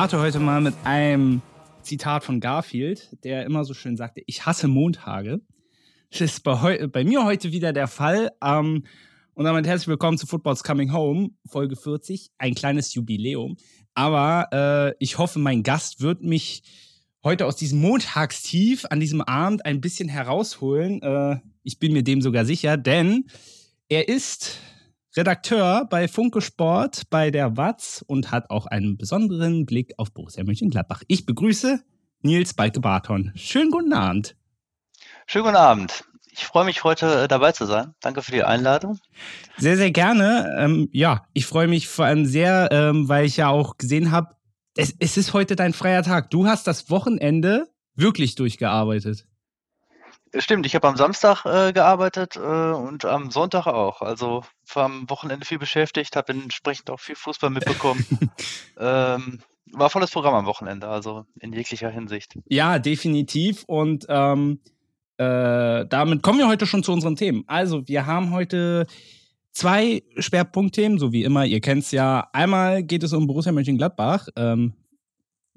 Starte heute mal mit einem Zitat von Garfield, der immer so schön sagte, ich hasse Montage. Das ist bei, bei mir heute wieder der Fall. Ähm, und damit herzlich willkommen zu Football's Coming Home, Folge 40, ein kleines Jubiläum. Aber äh, ich hoffe, mein Gast wird mich heute aus diesem Montagstief an diesem Abend ein bisschen herausholen. Äh, ich bin mir dem sogar sicher, denn er ist Redakteur bei Funke Sport bei der Watz und hat auch einen besonderen Blick auf Borussia Mönchengladbach. Ich begrüße Nils Balke-Barton. Schönen guten Abend. Schönen guten Abend. Ich freue mich, heute äh, dabei zu sein. Danke für die Einladung. Sehr, sehr gerne. Ähm, ja, ich freue mich vor allem sehr, ähm, weil ich ja auch gesehen habe, es, es ist heute dein freier Tag. Du hast das Wochenende wirklich durchgearbeitet. Stimmt, ich habe am Samstag äh, gearbeitet äh, und am Sonntag auch. Also war am Wochenende viel beschäftigt, habe entsprechend auch viel Fußball mitbekommen. ähm, war volles Programm am Wochenende, also in jeglicher Hinsicht. Ja, definitiv. Und ähm, äh, damit kommen wir heute schon zu unseren Themen. Also, wir haben heute zwei Schwerpunktthemen, so wie immer. Ihr kennt es ja. Einmal geht es um Borussia Mönchengladbach, ähm,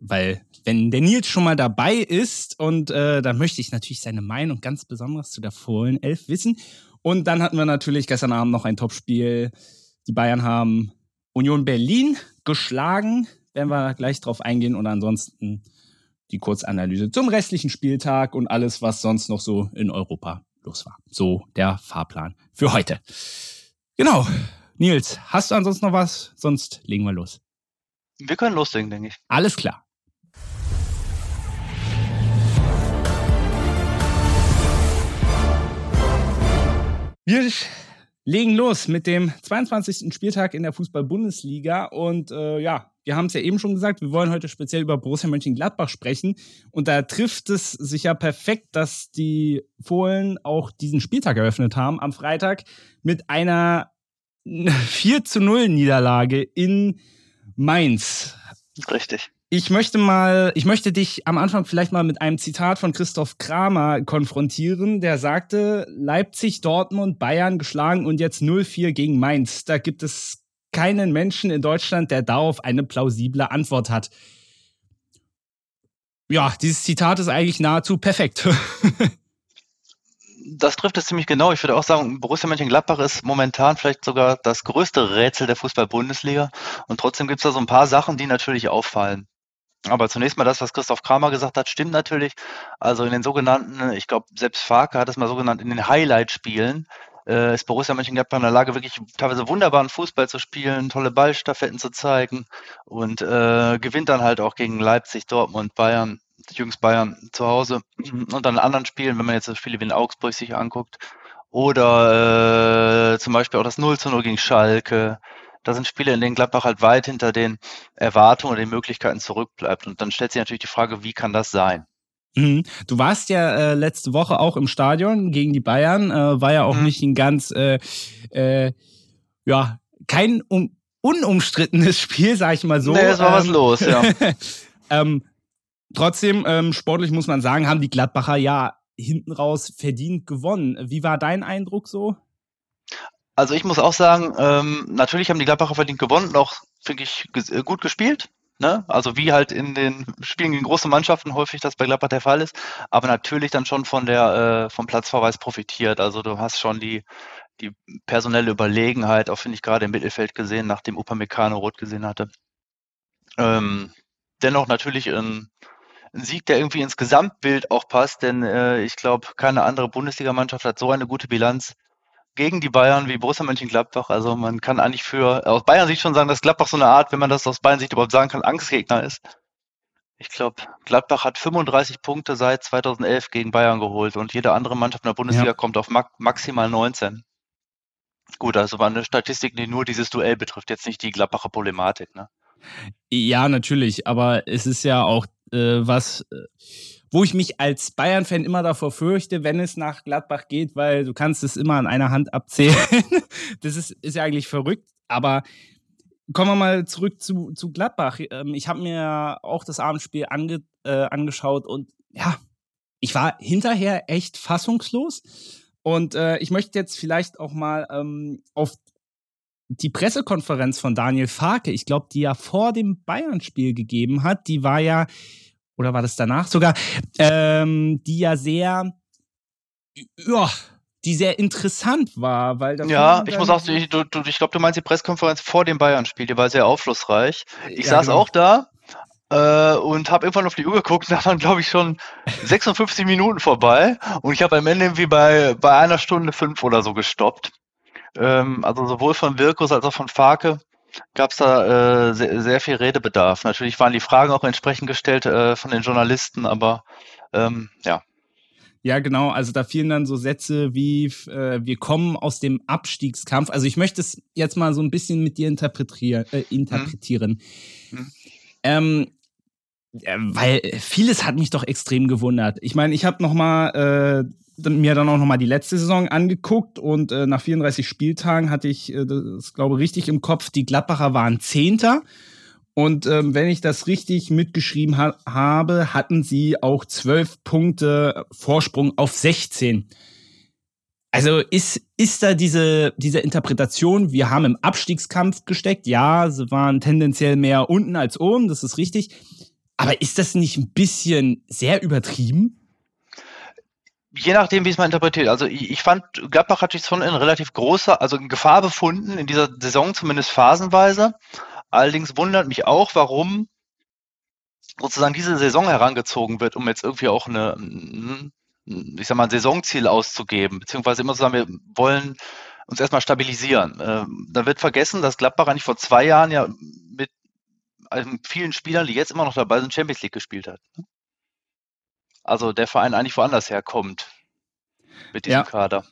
weil wenn der Nils schon mal dabei ist und äh, da möchte ich natürlich seine Meinung ganz besonders zu der Fohlen 11 wissen. Und dann hatten wir natürlich gestern Abend noch ein Topspiel. Die Bayern haben Union Berlin geschlagen. Werden wir gleich drauf eingehen und ansonsten die Kurzanalyse zum restlichen Spieltag und alles, was sonst noch so in Europa los war. So der Fahrplan für heute. Genau. Nils, hast du ansonsten noch was? Sonst legen wir los. Wir können loslegen, denke ich. Alles klar. Wir legen los mit dem 22. Spieltag in der Fußball-Bundesliga und äh, ja, wir haben es ja eben schon gesagt, wir wollen heute speziell über Borussia Mönchengladbach sprechen. Und da trifft es sich ja perfekt, dass die Fohlen auch diesen Spieltag eröffnet haben am Freitag mit einer 4 zu 0 Niederlage in Mainz. Richtig. Ich möchte mal, ich möchte dich am Anfang vielleicht mal mit einem Zitat von Christoph Kramer konfrontieren, der sagte, Leipzig, Dortmund, Bayern geschlagen und jetzt 0-4 gegen Mainz. Da gibt es keinen Menschen in Deutschland, der darauf eine plausible Antwort hat. Ja, dieses Zitat ist eigentlich nahezu perfekt. das trifft es ziemlich genau. Ich würde auch sagen, Borussia Mönchengladbach ist momentan vielleicht sogar das größte Rätsel der Fußball-Bundesliga. Und trotzdem gibt es da so ein paar Sachen, die natürlich auffallen. Aber zunächst mal das, was Christoph Kramer gesagt hat, stimmt natürlich. Also in den sogenannten, ich glaube, selbst Farke hat es mal so genannt, in den Highlight-Spielen äh, ist Borussia Mönchengladbach in der Lage, wirklich teilweise wunderbaren Fußball zu spielen, tolle Ballstaffetten zu zeigen und äh, gewinnt dann halt auch gegen Leipzig, Dortmund, Bayern, jüngst Bayern zu Hause und dann in anderen Spielen, wenn man jetzt das Spiele wie in Augsburg sich anguckt oder äh, zum Beispiel auch das 0 zu 0 gegen Schalke, da sind Spiele, in denen Gladbach halt weit hinter den Erwartungen und den Möglichkeiten zurückbleibt. Und dann stellt sich natürlich die Frage, wie kann das sein? Mhm. Du warst ja äh, letzte Woche auch im Stadion gegen die Bayern, äh, war ja auch mhm. nicht ein ganz, äh, äh, ja, kein um, unumstrittenes Spiel, sag ich mal so. Nee, es war ähm, was los, ja. ähm, trotzdem, ähm, sportlich muss man sagen, haben die Gladbacher ja hinten raus verdient gewonnen. Wie war dein Eindruck so? Also ich muss auch sagen, ähm, natürlich haben die Gladbacher verdient gewonnen, auch finde ich gut gespielt. Ne? Also wie halt in den Spielen gegen große Mannschaften häufig das bei Gladbach der Fall ist, aber natürlich dann schon von der äh, vom Platzverweis profitiert. Also du hast schon die die personelle Überlegenheit, auch finde ich gerade im Mittelfeld gesehen, nachdem Upamecano rot gesehen hatte. Ähm, dennoch natürlich ein, ein, Sieg, der irgendwie ins Gesamtbild auch passt, denn äh, ich glaube, keine andere Bundesligamannschaft hat so eine gute Bilanz gegen die Bayern wie Borussia Mönchengladbach. Also man kann eigentlich für aus Bayern Sicht schon sagen, dass Gladbach so eine Art, wenn man das aus Bayern Sicht überhaupt sagen kann, Angstgegner ist. Ich glaube, Gladbach hat 35 Punkte seit 2011 gegen Bayern geholt und jede andere Mannschaft in der Bundesliga ja. kommt auf maximal 19. Gut, also war eine Statistik, die nur dieses Duell betrifft, jetzt nicht die Gladbacher Problematik. Ne? Ja, natürlich, aber es ist ja auch äh, was. Äh wo ich mich als Bayern-Fan immer davor fürchte, wenn es nach Gladbach geht, weil du kannst es immer an einer Hand abzählen. das ist, ist ja eigentlich verrückt, aber kommen wir mal zurück zu, zu Gladbach. Ähm, ich habe mir auch das Abendspiel ange, äh, angeschaut und ja, ich war hinterher echt fassungslos. Und äh, ich möchte jetzt vielleicht auch mal ähm, auf die Pressekonferenz von Daniel Farke, ich glaube, die er vor dem Bayern-Spiel gegeben hat, die war ja, oder war das danach sogar, ähm, die ja sehr, ja, die sehr interessant war, weil Ja, ich muss auch, ich, du, du, ich glaube, du meinst die Pressekonferenz vor dem Bayern-Spiel, die war sehr aufschlussreich. Ich ja, saß genau. auch da äh, und habe irgendwann auf die Uhr geguckt, da waren, glaube ich, schon 56 Minuten vorbei und ich habe am Ende irgendwie bei, bei einer Stunde fünf oder so gestoppt. Ähm, also sowohl von Wirkus als auch von Farke gab es da äh, sehr, sehr, viel Redebedarf. Natürlich waren die Fragen auch entsprechend gestellt äh, von den Journalisten, aber ähm, ja. Ja, genau. Also da fielen dann so Sätze wie, äh, wir kommen aus dem Abstiegskampf. Also ich möchte es jetzt mal so ein bisschen mit dir interpretieren. Äh, interpretieren. Mhm. Mhm. Ähm, weil vieles hat mich doch extrem gewundert. Ich meine, ich habe noch mal äh, mir dann auch noch mal die letzte Saison angeguckt und äh, nach 34 Spieltagen hatte ich äh, das glaube richtig im Kopf. Die Gladbacher waren Zehnter und ähm, wenn ich das richtig mitgeschrieben ha habe, hatten sie auch zwölf Punkte Vorsprung auf 16. Also ist, ist da diese, diese Interpretation, wir haben im Abstiegskampf gesteckt, ja, sie waren tendenziell mehr unten als oben, das ist richtig. Aber ist das nicht ein bisschen sehr übertrieben? Je nachdem, wie es man interpretiert. Also ich, ich fand, Gladbach hat sich schon in relativ großer, also in Gefahr befunden, in dieser Saison zumindest phasenweise. Allerdings wundert mich auch, warum sozusagen diese Saison herangezogen wird, um jetzt irgendwie auch eine, ich sag mal, ein Saisonziel auszugeben, beziehungsweise immer zu sagen, wir wollen uns erstmal stabilisieren. Ähm, da wird vergessen, dass Gladbach eigentlich vor zwei Jahren ja mit vielen Spielern, die jetzt immer noch dabei sind, Champions League gespielt hat. Also der Verein eigentlich woanders herkommt mit diesem ja. Kader.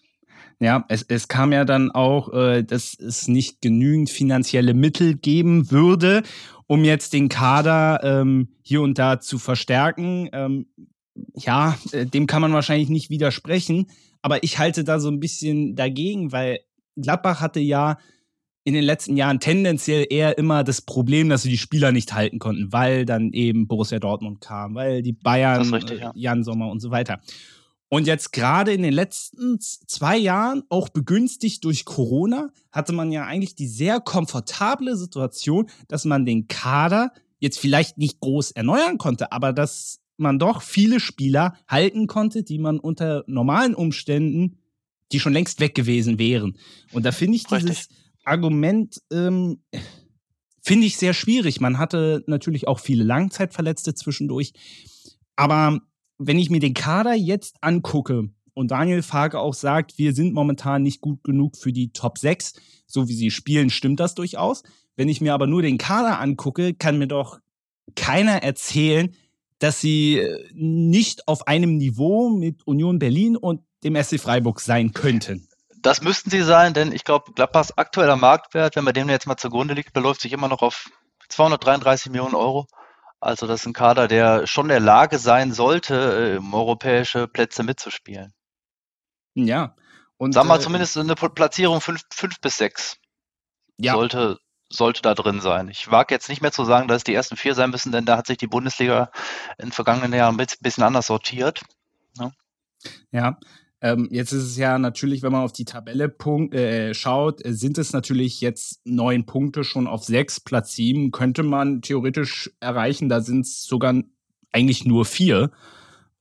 Ja, es, es kam ja dann auch, äh, dass es nicht genügend finanzielle Mittel geben würde, um jetzt den Kader ähm, hier und da zu verstärken. Ähm, ja, äh, dem kann man wahrscheinlich nicht widersprechen, aber ich halte da so ein bisschen dagegen, weil Gladbach hatte ja in den letzten Jahren tendenziell eher immer das Problem, dass sie die Spieler nicht halten konnten, weil dann eben Borussia Dortmund kam, weil die Bayern, richtig, ja. Jan Sommer und so weiter. Und jetzt gerade in den letzten zwei Jahren, auch begünstigt durch Corona, hatte man ja eigentlich die sehr komfortable Situation, dass man den Kader jetzt vielleicht nicht groß erneuern konnte, aber dass man doch viele Spieler halten konnte, die man unter normalen Umständen, die schon längst weg gewesen wären. Und da finde ich Richtig. Argument, ähm, finde ich sehr schwierig. Man hatte natürlich auch viele Langzeitverletzte zwischendurch. Aber wenn ich mir den Kader jetzt angucke und Daniel Farke auch sagt, wir sind momentan nicht gut genug für die Top 6, so wie sie spielen, stimmt das durchaus. Wenn ich mir aber nur den Kader angucke, kann mir doch keiner erzählen, dass sie äh, nicht auf einem Niveau mit Union Berlin und dem SC Freiburg sein könnten. Das müssten sie sein, denn ich glaube, Gladbachs aktueller Marktwert, wenn man dem jetzt mal zugrunde liegt, beläuft sich immer noch auf 233 Millionen Euro. Also das ist ein Kader, der schon in der Lage sein sollte, um europäische Plätze mitzuspielen. Ja. Und sagen wir äh, zumindest eine Platzierung 5 bis 6 ja. sollte, sollte da drin sein. Ich wage jetzt nicht mehr zu sagen, dass es die ersten vier sein müssen, denn da hat sich die Bundesliga in den vergangenen Jahren ein bisschen anders sortiert. Ja, ja ähm, jetzt ist es ja natürlich, wenn man auf die Tabelle Punkt, äh, schaut, äh, sind es natürlich jetzt neun Punkte schon auf sechs. Platz sieben könnte man theoretisch erreichen. Da sind es sogar eigentlich nur vier,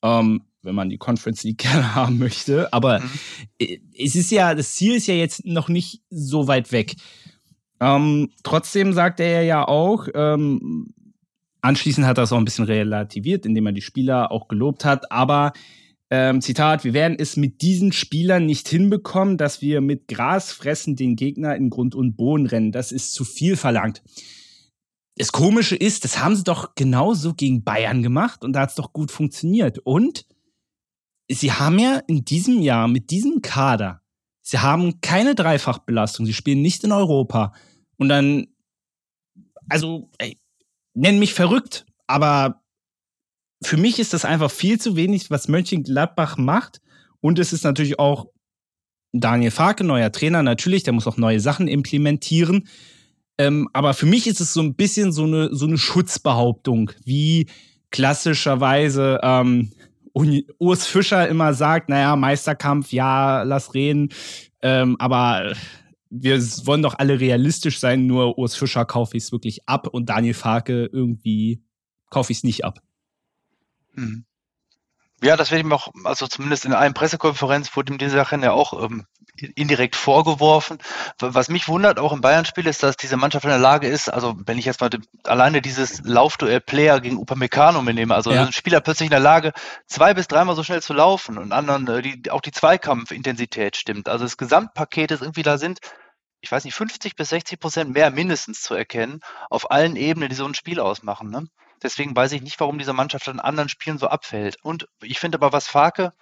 ähm, wenn man die Conference League gerne haben möchte. Aber mhm. Es ist ja, das Ziel ist ja jetzt noch nicht so weit weg. Ähm, trotzdem sagt er ja auch, ähm, anschließend hat er es auch ein bisschen relativiert, indem er die Spieler auch gelobt hat, aber ähm, Zitat, wir werden es mit diesen Spielern nicht hinbekommen, dass wir mit Gras fressen den Gegner in Grund und Boden rennen. Das ist zu viel verlangt. Das Komische ist, das haben sie doch genauso gegen Bayern gemacht und da hat es doch gut funktioniert. Und sie haben ja in diesem Jahr mit diesem Kader, sie haben keine Dreifachbelastung, sie spielen nicht in Europa. Und dann, also, ey, nenn mich verrückt, aber für mich ist das einfach viel zu wenig, was Mönchengladbach macht. Und es ist natürlich auch Daniel Farke, neuer Trainer, natürlich, der muss auch neue Sachen implementieren. Ähm, aber für mich ist es so ein bisschen so eine, so eine Schutzbehauptung, wie klassischerweise ähm, Urs Fischer immer sagt, naja, Meisterkampf, ja, lass reden. Ähm, aber wir wollen doch alle realistisch sein, nur Urs Fischer kaufe ich es wirklich ab und Daniel Farke irgendwie kaufe ich es nicht ab. Mhm. Ja, das wird ihm auch, also zumindest in einer Pressekonferenz wurde ihm diese Sache ja auch ähm, indirekt vorgeworfen. Was mich wundert auch im Bayern-Spiel ist, dass diese Mannschaft in der Lage ist, also wenn ich jetzt mal alleine dieses Laufduell Player gegen Upamecano mir nehme, also ja. ein Spieler plötzlich in der Lage, zwei bis dreimal so schnell zu laufen und anderen, äh, die, auch die Zweikampfintensität stimmt. Also das Gesamtpaket ist irgendwie da sind, ich weiß nicht, 50 bis 60 Prozent mehr mindestens zu erkennen, auf allen Ebenen, die so ein Spiel ausmachen. Ne? Deswegen weiß ich nicht, warum diese Mannschaft in anderen Spielen so abfällt. Und ich finde aber, was Farke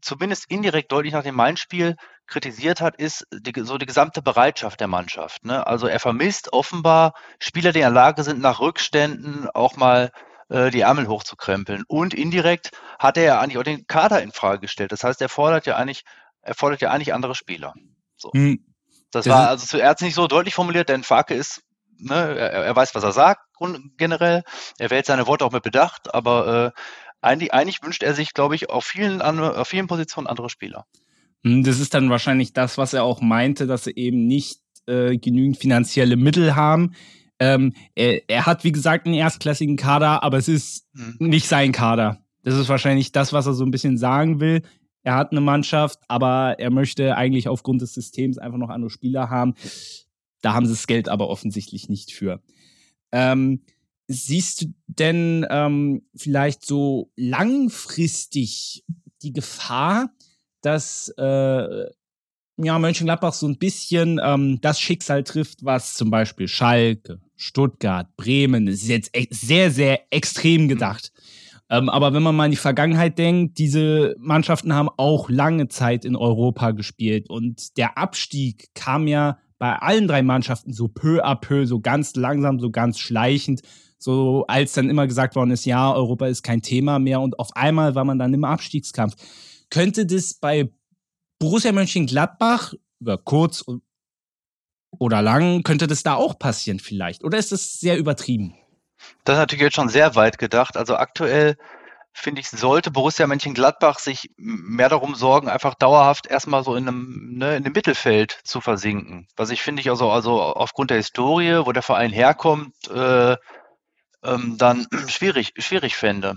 zumindest indirekt deutlich nach dem Main-Spiel kritisiert hat, ist die, so die gesamte Bereitschaft der Mannschaft. Ne? Also er vermisst offenbar Spieler, die in der Lage sind, nach Rückständen auch mal äh, die Ärmel hochzukrempeln. Und indirekt hat er ja eigentlich auch den Kader in Frage gestellt. Das heißt, er fordert ja eigentlich, er fordert ja eigentlich andere Spieler. So. Hm. Das, das war also zuerst nicht so deutlich formuliert, denn Farke ist ne, er, er, weiß, was er sagt, generell. Er wählt seine Worte auch mit Bedacht, aber äh, eigentlich, eigentlich wünscht er sich, glaube ich, auf vielen, auf vielen Positionen andere Spieler. Hm, das ist dann wahrscheinlich das, was er auch meinte, dass sie eben nicht äh, genügend finanzielle Mittel haben. Ähm, er, er, hat, wie gesagt, einen erstklassigen Kader, aber es ist hm. nicht sein Kader. Das ist wahrscheinlich das, was er so ein bisschen sagen will. Er hat eine Mannschaft, aber er möchte eigentlich aufgrund des Systems einfach noch andere Spieler haben. Da haben sie das Geld aber offensichtlich nicht für. Ähm, siehst du denn ähm, vielleicht so langfristig die Gefahr, dass äh, ja, Mönchengladbach so ein bisschen ähm, das Schicksal trifft, was zum Beispiel Schalke, Stuttgart, Bremen, das ist jetzt sehr, sehr extrem gedacht. Ähm, aber wenn man mal in die Vergangenheit denkt, diese Mannschaften haben auch lange Zeit in Europa gespielt und der Abstieg kam ja bei allen drei Mannschaften so peu à peu, so ganz langsam, so ganz schleichend, so als dann immer gesagt worden ist, ja, Europa ist kein Thema mehr und auf einmal war man dann im Abstiegskampf. Könnte das bei Borussia Mönchengladbach über kurz oder lang, könnte das da auch passieren vielleicht? Oder ist das sehr übertrieben? Das ist natürlich jetzt schon sehr weit gedacht. Also aktuell finde ich, sollte Borussia Mönchengladbach sich mehr darum sorgen, einfach dauerhaft erstmal so in einem, ne, in dem Mittelfeld zu versinken. Was ich finde ich also, also aufgrund der Historie, wo der Verein herkommt, äh, ähm, dann schwierig, schwierig fände.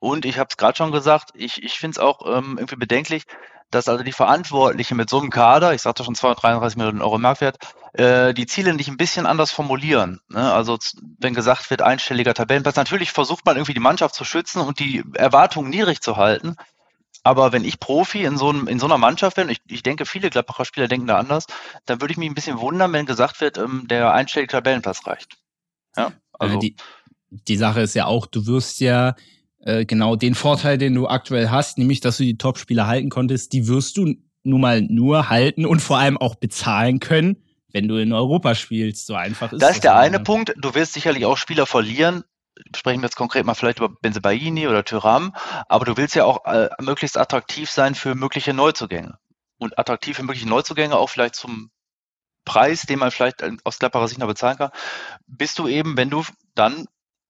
Und ich habe es gerade schon gesagt, ich, ich finde es auch ähm, irgendwie bedenklich, dass also die Verantwortlichen mit so einem Kader, ich sagte schon 233 Millionen Euro Marktwert, äh, die Ziele nicht ein bisschen anders formulieren. Ne? Also wenn gesagt wird, einstelliger Tabellenplatz, natürlich versucht man irgendwie die Mannschaft zu schützen und die Erwartungen niedrig zu halten. Aber wenn ich Profi in so, einem, in so einer Mannschaft bin, ich, ich denke, viele Gladbacher Spieler denken da anders, dann würde ich mich ein bisschen wundern, wenn gesagt wird, ähm, der einstellige Tabellenplatz reicht. Ja, also die, die Sache ist ja auch, du wirst ja äh, genau den Vorteil, den du aktuell hast, nämlich, dass du die Top-Spieler halten konntest, die wirst du nun mal nur halten und vor allem auch bezahlen können, wenn du in Europa spielst. So einfach ist das. Das ist der eine Punkt. Du wirst sicherlich auch Spieler verlieren. Sprechen wir jetzt konkret mal vielleicht über Benzebaini oder Tyram, aber du willst ja auch äh, möglichst attraktiv sein für mögliche Neuzugänge. Und attraktiv für mögliche Neuzugänge auch vielleicht zum Preis, den man vielleicht aus Gladbacher Sicht noch bezahlen kann, bist du eben, wenn du dann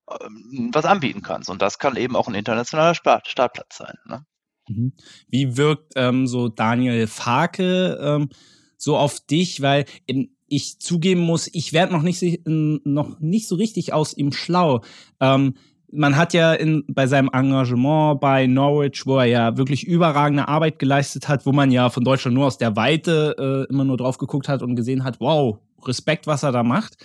ähm, was anbieten kannst. Und das kann eben auch ein internationaler Start Startplatz sein. Ne? Mhm. Wie wirkt ähm, so Daniel Farke ähm, so auf dich? Weil ich zugeben muss, ich werde noch nicht, noch nicht so richtig aus ihm schlau. Ähm, man hat ja in, bei seinem Engagement bei Norwich, wo er ja wirklich überragende Arbeit geleistet hat, wo man ja von Deutschland nur aus der Weite äh, immer nur drauf geguckt hat und gesehen hat, wow, Respekt, was er da macht.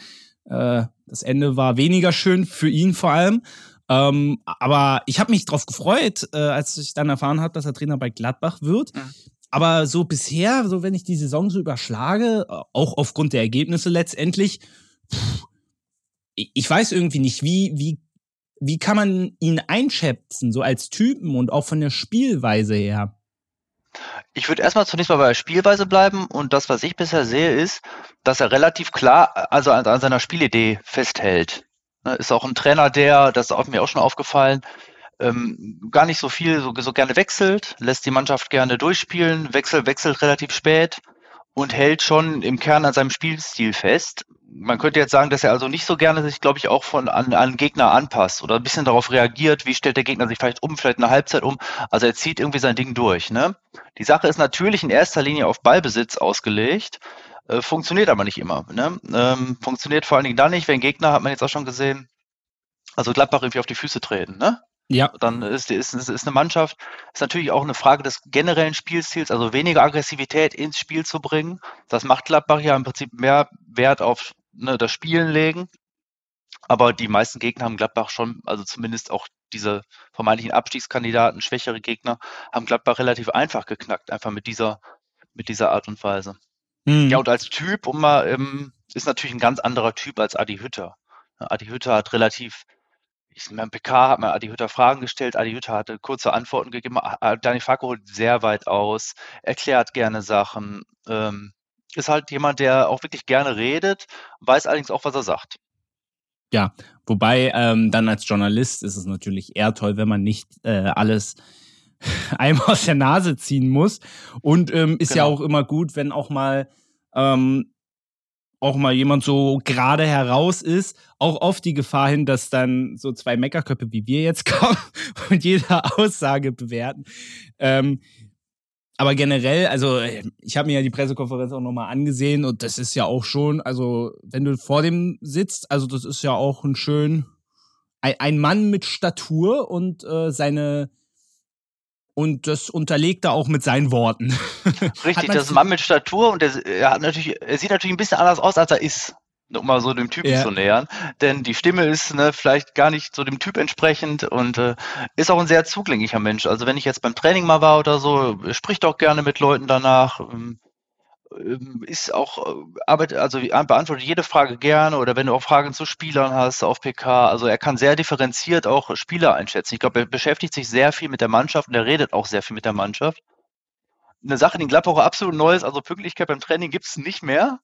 Äh, das Ende war weniger schön für ihn vor allem. Ähm, aber ich habe mich drauf gefreut, äh, als ich dann erfahren habe, dass er Trainer bei Gladbach wird. Mhm. Aber so bisher, so wenn ich die Saison so überschlage, äh, auch aufgrund der Ergebnisse letztendlich, pff, ich weiß irgendwie nicht, wie, wie, wie kann man ihn einschätzen, so als Typen und auch von der Spielweise her? Ich würde erstmal zunächst mal bei der Spielweise bleiben und das, was ich bisher sehe, ist, dass er relativ klar, also an, an seiner Spielidee festhält. Ne, ist auch ein Trainer, der, das ist mir auch schon aufgefallen, ähm, gar nicht so viel, so, so gerne wechselt, lässt die Mannschaft gerne durchspielen, wechselt, wechselt relativ spät und hält schon im Kern an seinem Spielstil fest. Man könnte jetzt sagen, dass er also nicht so gerne sich, glaube ich, auch von an, an Gegner anpasst oder ein bisschen darauf reagiert, wie stellt der Gegner sich vielleicht um, vielleicht eine Halbzeit um. Also er zieht irgendwie sein Ding durch. Ne? Die Sache ist natürlich in erster Linie auf Ballbesitz ausgelegt. Äh, funktioniert aber nicht immer. Ne? Ähm, funktioniert vor allen Dingen dann nicht, wenn Gegner, hat man jetzt auch schon gesehen, also Gladbach irgendwie auf die Füße treten. Ne? Ja. Dann ist, ist, ist eine Mannschaft, ist natürlich auch eine Frage des generellen Spielstils, also weniger Aggressivität ins Spiel zu bringen. Das macht Gladbach ja im Prinzip mehr Wert auf ne, das Spielen legen. Aber die meisten Gegner haben Gladbach schon, also zumindest auch diese vermeintlichen Abstiegskandidaten, schwächere Gegner, haben Gladbach relativ einfach geknackt, einfach mit dieser, mit dieser Art und Weise. Mhm. Ja, und als Typ, um mal, ähm, ist natürlich ein ganz anderer Typ als Adi Hütter. Adi Hütter hat relativ, ich meine, PK hat mir Adi Hütter Fragen gestellt, Adi Hütter hatte kurze Antworten gegeben, Daniel Farke holt sehr weit aus, erklärt gerne Sachen, ähm, ist halt jemand, der auch wirklich gerne redet, weiß allerdings auch, was er sagt. Ja, wobei ähm, dann als Journalist ist es natürlich eher toll, wenn man nicht äh, alles einem aus der Nase ziehen muss. Und ähm, ist genau. ja auch immer gut, wenn auch mal ähm, auch mal jemand so gerade heraus ist, auch auf die Gefahr hin, dass dann so zwei Meckerköpfe wie wir jetzt kommen und jede Aussage bewerten. Ähm, aber generell, also ich habe mir ja die Pressekonferenz auch nochmal angesehen und das ist ja auch schon, also wenn du vor dem sitzt, also das ist ja auch ein schön, ein, ein Mann mit Statur und äh, seine und das unterlegt er auch mit seinen Worten. Richtig, das ist ein Mann mit Statur und der, er, hat natürlich, er sieht natürlich ein bisschen anders aus, als er ist um mal so dem Typen ja. zu nähern. Denn die Stimme ist ne, vielleicht gar nicht so dem Typ entsprechend und äh, ist auch ein sehr zugänglicher Mensch. Also wenn ich jetzt beim Training mal war oder so, spricht auch gerne mit Leuten danach. Ähm, ähm ist auch, äh, arbeitet, also beantwortet jede Frage gerne oder wenn du auch Fragen zu Spielern hast auf PK, also er kann sehr differenziert auch Spieler einschätzen. Ich glaube, er beschäftigt sich sehr viel mit der Mannschaft und er redet auch sehr viel mit der Mannschaft. Eine Sache, die in Gladbach absolut neu ist, also Pünktlichkeit beim Training gibt es nicht mehr.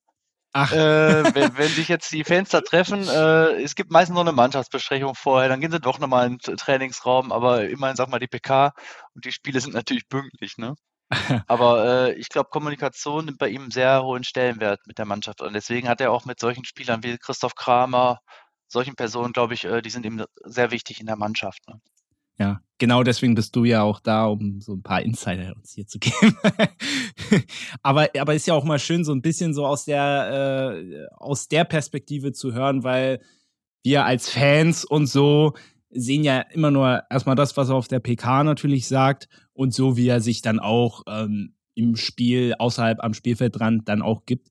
Ach. Äh, wenn, wenn sich jetzt die Fans da treffen, äh, es gibt meistens noch eine Mannschaftsbesprechung vorher, dann gehen sie doch nochmal in den Trainingsraum, aber immerhin, sag mal, die PK und die Spiele sind natürlich pünktlich, ne? aber äh, ich glaube, Kommunikation nimmt bei ihm einen sehr hohen Stellenwert mit der Mannschaft und deswegen hat er auch mit solchen Spielern wie Christoph Kramer, solchen Personen, glaube ich, äh, die sind ihm sehr wichtig in der Mannschaft. Ne? Ja, genau deswegen bist du ja auch da, um so ein paar Insider uns hier zu geben. aber, aber ist ja auch mal schön, so ein bisschen so aus der, äh, aus der Perspektive zu hören, weil wir als Fans und so sehen ja immer nur erstmal das, was er auf der PK natürlich sagt und so, wie er sich dann auch ähm, im Spiel außerhalb am Spielfeldrand dann auch gibt.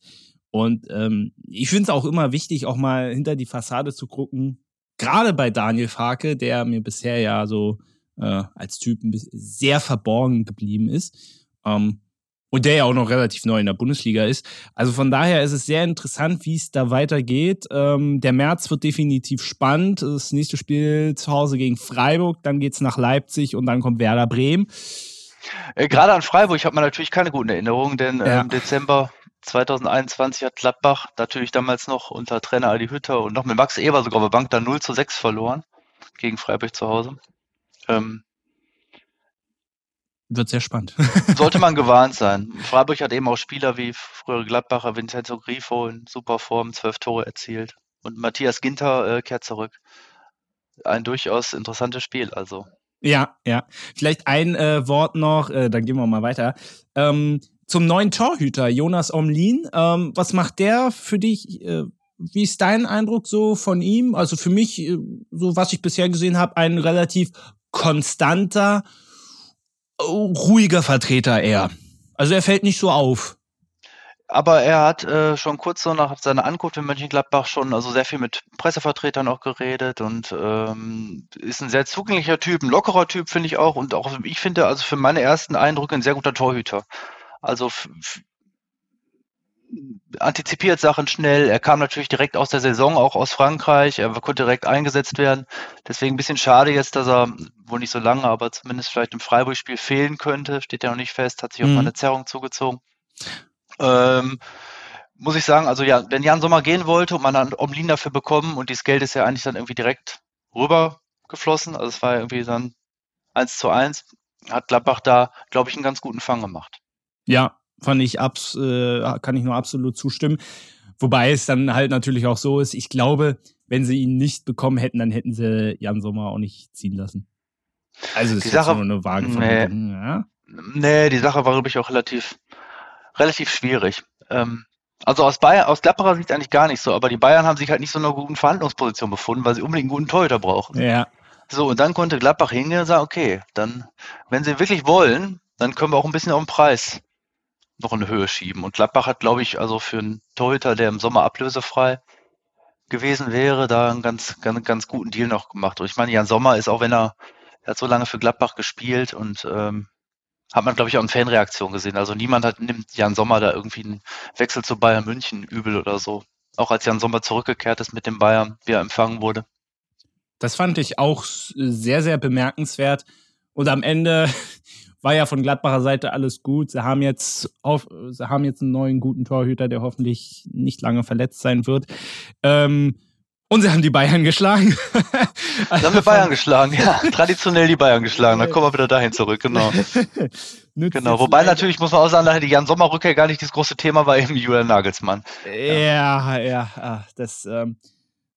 Und ähm, ich finde es auch immer wichtig, auch mal hinter die Fassade zu gucken, gerade bei Daniel Farke, der mir bisher ja so äh, als Typ sehr verborgen geblieben ist. Ähm, und der ja auch noch relativ neu in der Bundesliga ist. Also von daher ist es sehr interessant, wie es da weitergeht. Ähm, der März wird definitiv spannend. Das nächste Spiel zu Hause gegen Freiburg, dann geht's nach Leipzig und dann kommt Werder Bremen. Äh, gerade an Freiburg hat man natürlich keine guten Erinnerungen, denn ja. im Dezember 2021 hat Gladbach natürlich damals noch unter Trainer Adi Hütter und noch mit Max Eber sogar bei Bank dann 0 zu 6 verloren gegen Freiburg zu Hause. Ähm, wird sehr spannend. sollte man gewarnt sein. Freiburg hat eben auch Spieler wie frühere Gladbacher Vincenzo Grifo in super Form, zwölf Tore erzielt. Und Matthias Ginter äh, kehrt zurück. Ein durchaus interessantes Spiel, also. Ja, ja. Vielleicht ein äh, Wort noch, äh, dann gehen wir mal weiter. Ähm, zum neuen Torhüter, Jonas Omlin. Ähm, was macht der für dich? Äh, wie ist dein Eindruck so von ihm? Also für mich, äh, so was ich bisher gesehen habe, ein relativ konstanter, ruhiger Vertreter eher. Also er fällt nicht so auf. Aber er hat äh, schon kurz so nach seiner Ankunft in Mönchengladbach schon also sehr viel mit Pressevertretern auch geredet und ähm, ist ein sehr zugänglicher Typ, ein lockerer Typ finde ich auch und auch ich finde also für meine ersten Eindrücke ein sehr guter Torhüter. Also antizipiert Sachen schnell. Er kam natürlich direkt aus der Saison, auch aus Frankreich. Er konnte direkt eingesetzt werden. Deswegen ein bisschen schade jetzt, dass er wohl nicht so lange, aber zumindest vielleicht im Freiburg-Spiel fehlen könnte. Steht ja noch nicht fest, hat sich mhm. auch mal eine Zerrung zugezogen. Ähm, muss ich sagen, also ja, wenn Jan Sommer gehen wollte und man dann Omlin dafür bekommen und dieses Geld ist ja eigentlich dann irgendwie direkt rübergeflossen, also es war ja irgendwie dann eins zu eins, hat Gladbach da, glaube ich, einen ganz guten Fang gemacht. Ja, fand ich abs äh, kann ich nur absolut zustimmen. Wobei es dann halt natürlich auch so ist, ich glaube, wenn sie ihn nicht bekommen hätten, dann hätten sie Jan Sommer auch nicht ziehen lassen. Also das die ist Sache, nur eine vage nee, ja? nee, die Sache war, glaube ich, auch relativ, relativ schwierig. Ähm, Also aus Bayern, aus Gladbacher Sicht eigentlich gar nicht so, aber die Bayern haben sich halt nicht so in einer guten Verhandlungsposition befunden, weil sie unbedingt einen guten Torhüter brauchen. Ja. So, und dann konnte Gladbach hingehen und sagen, okay, dann, wenn sie wirklich wollen, dann können wir auch ein bisschen auf den Preis noch in Höhe schieben. Und Gladbach hat, glaube ich, also für einen Torhüter, der im Sommer ablösefrei gewesen wäre, da einen ganz, ganz, ganz guten Deal noch gemacht. Und ich meine, Jan Sommer ist auch, wenn er, er hat so lange für Gladbach gespielt und ähm, hat man, glaube ich, auch in Fanreaktion gesehen. Also niemand hat, nimmt Jan Sommer da irgendwie einen Wechsel zu Bayern München übel oder so. Auch als Jan Sommer zurückgekehrt ist mit dem Bayern, wie er empfangen wurde. Das fand ich auch sehr, sehr bemerkenswert. Und am Ende war ja von Gladbacher Seite alles gut. Sie haben jetzt auf, sie haben jetzt einen neuen guten Torhüter, der hoffentlich nicht lange verletzt sein wird. Ähm, und sie haben die Bayern geschlagen. also haben wir Bayern geschlagen, ja. Traditionell die Bayern geschlagen. Dann kommen wir wieder dahin zurück, genau. genau. Wobei natürlich muss man auch sagen, die Jan Sommer Rückkehr gar nicht das große Thema war eben Julian Nagelsmann. Ja, ja, ja ah, das, ähm,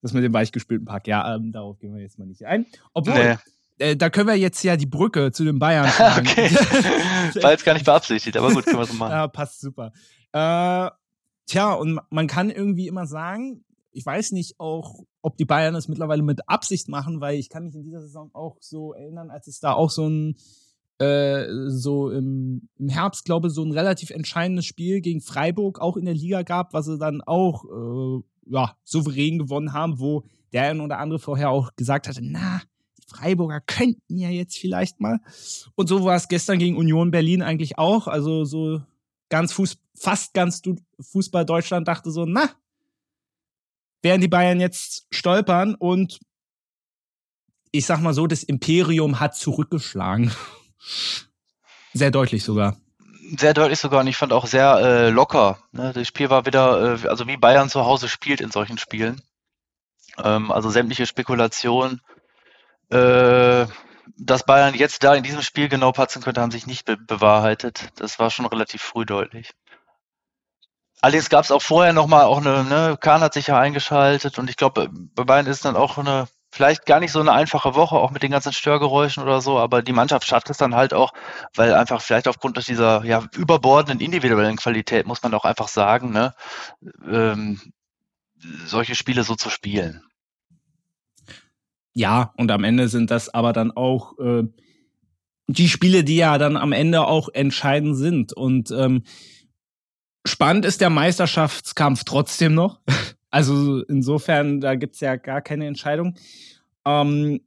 das mit dem weichgespülten Pack, ja, ähm, darauf gehen wir jetzt mal nicht ein. Obwohl, nee. Äh, da können wir jetzt ja die Brücke zu den Bayern schlagen. okay. War jetzt gar nicht beabsichtigt, aber gut, können wir so machen. ja, passt super. Äh, tja, und man kann irgendwie immer sagen, ich weiß nicht auch, ob die Bayern es mittlerweile mit Absicht machen, weil ich kann mich in dieser Saison auch so erinnern, als es da auch so ein äh, so im, im Herbst, glaube ich, so ein relativ entscheidendes Spiel gegen Freiburg auch in der Liga gab, was sie dann auch äh, ja, souverän gewonnen haben, wo der ein oder andere vorher auch gesagt hatte, na, Freiburger könnten ja jetzt vielleicht mal. Und so war es gestern gegen Union Berlin eigentlich auch. Also so ganz Fuß, fast ganz Fußball Deutschland dachte so, na, werden die Bayern jetzt stolpern und ich sag mal so, das Imperium hat zurückgeschlagen. Sehr deutlich sogar. Sehr deutlich sogar und ich fand auch sehr äh, locker. Ne? Das Spiel war wieder, äh, also wie Bayern zu Hause spielt in solchen Spielen. Ähm, also sämtliche Spekulationen, äh, dass Bayern jetzt da in diesem Spiel genau patzen könnte, haben sich nicht be bewahrheitet. Das war schon relativ früh deutlich. Allerdings gab es auch vorher nochmal auch eine, ne, Kahn hat sich ja eingeschaltet und ich glaube, bei Bayern ist dann auch eine, vielleicht gar nicht so eine einfache Woche, auch mit den ganzen Störgeräuschen oder so, aber die Mannschaft schafft es dann halt auch, weil einfach vielleicht aufgrund dieser ja, überbordenden individuellen Qualität, muss man auch einfach sagen, ne, ähm, solche Spiele so zu spielen. Ja, und am Ende sind das aber dann auch äh, die Spiele, die ja dann am Ende auch entscheidend sind. Und ähm, Spannend ist der Meisterschaftskampf trotzdem noch. Also insofern, da gibt es ja gar keine Entscheidung. Ähm,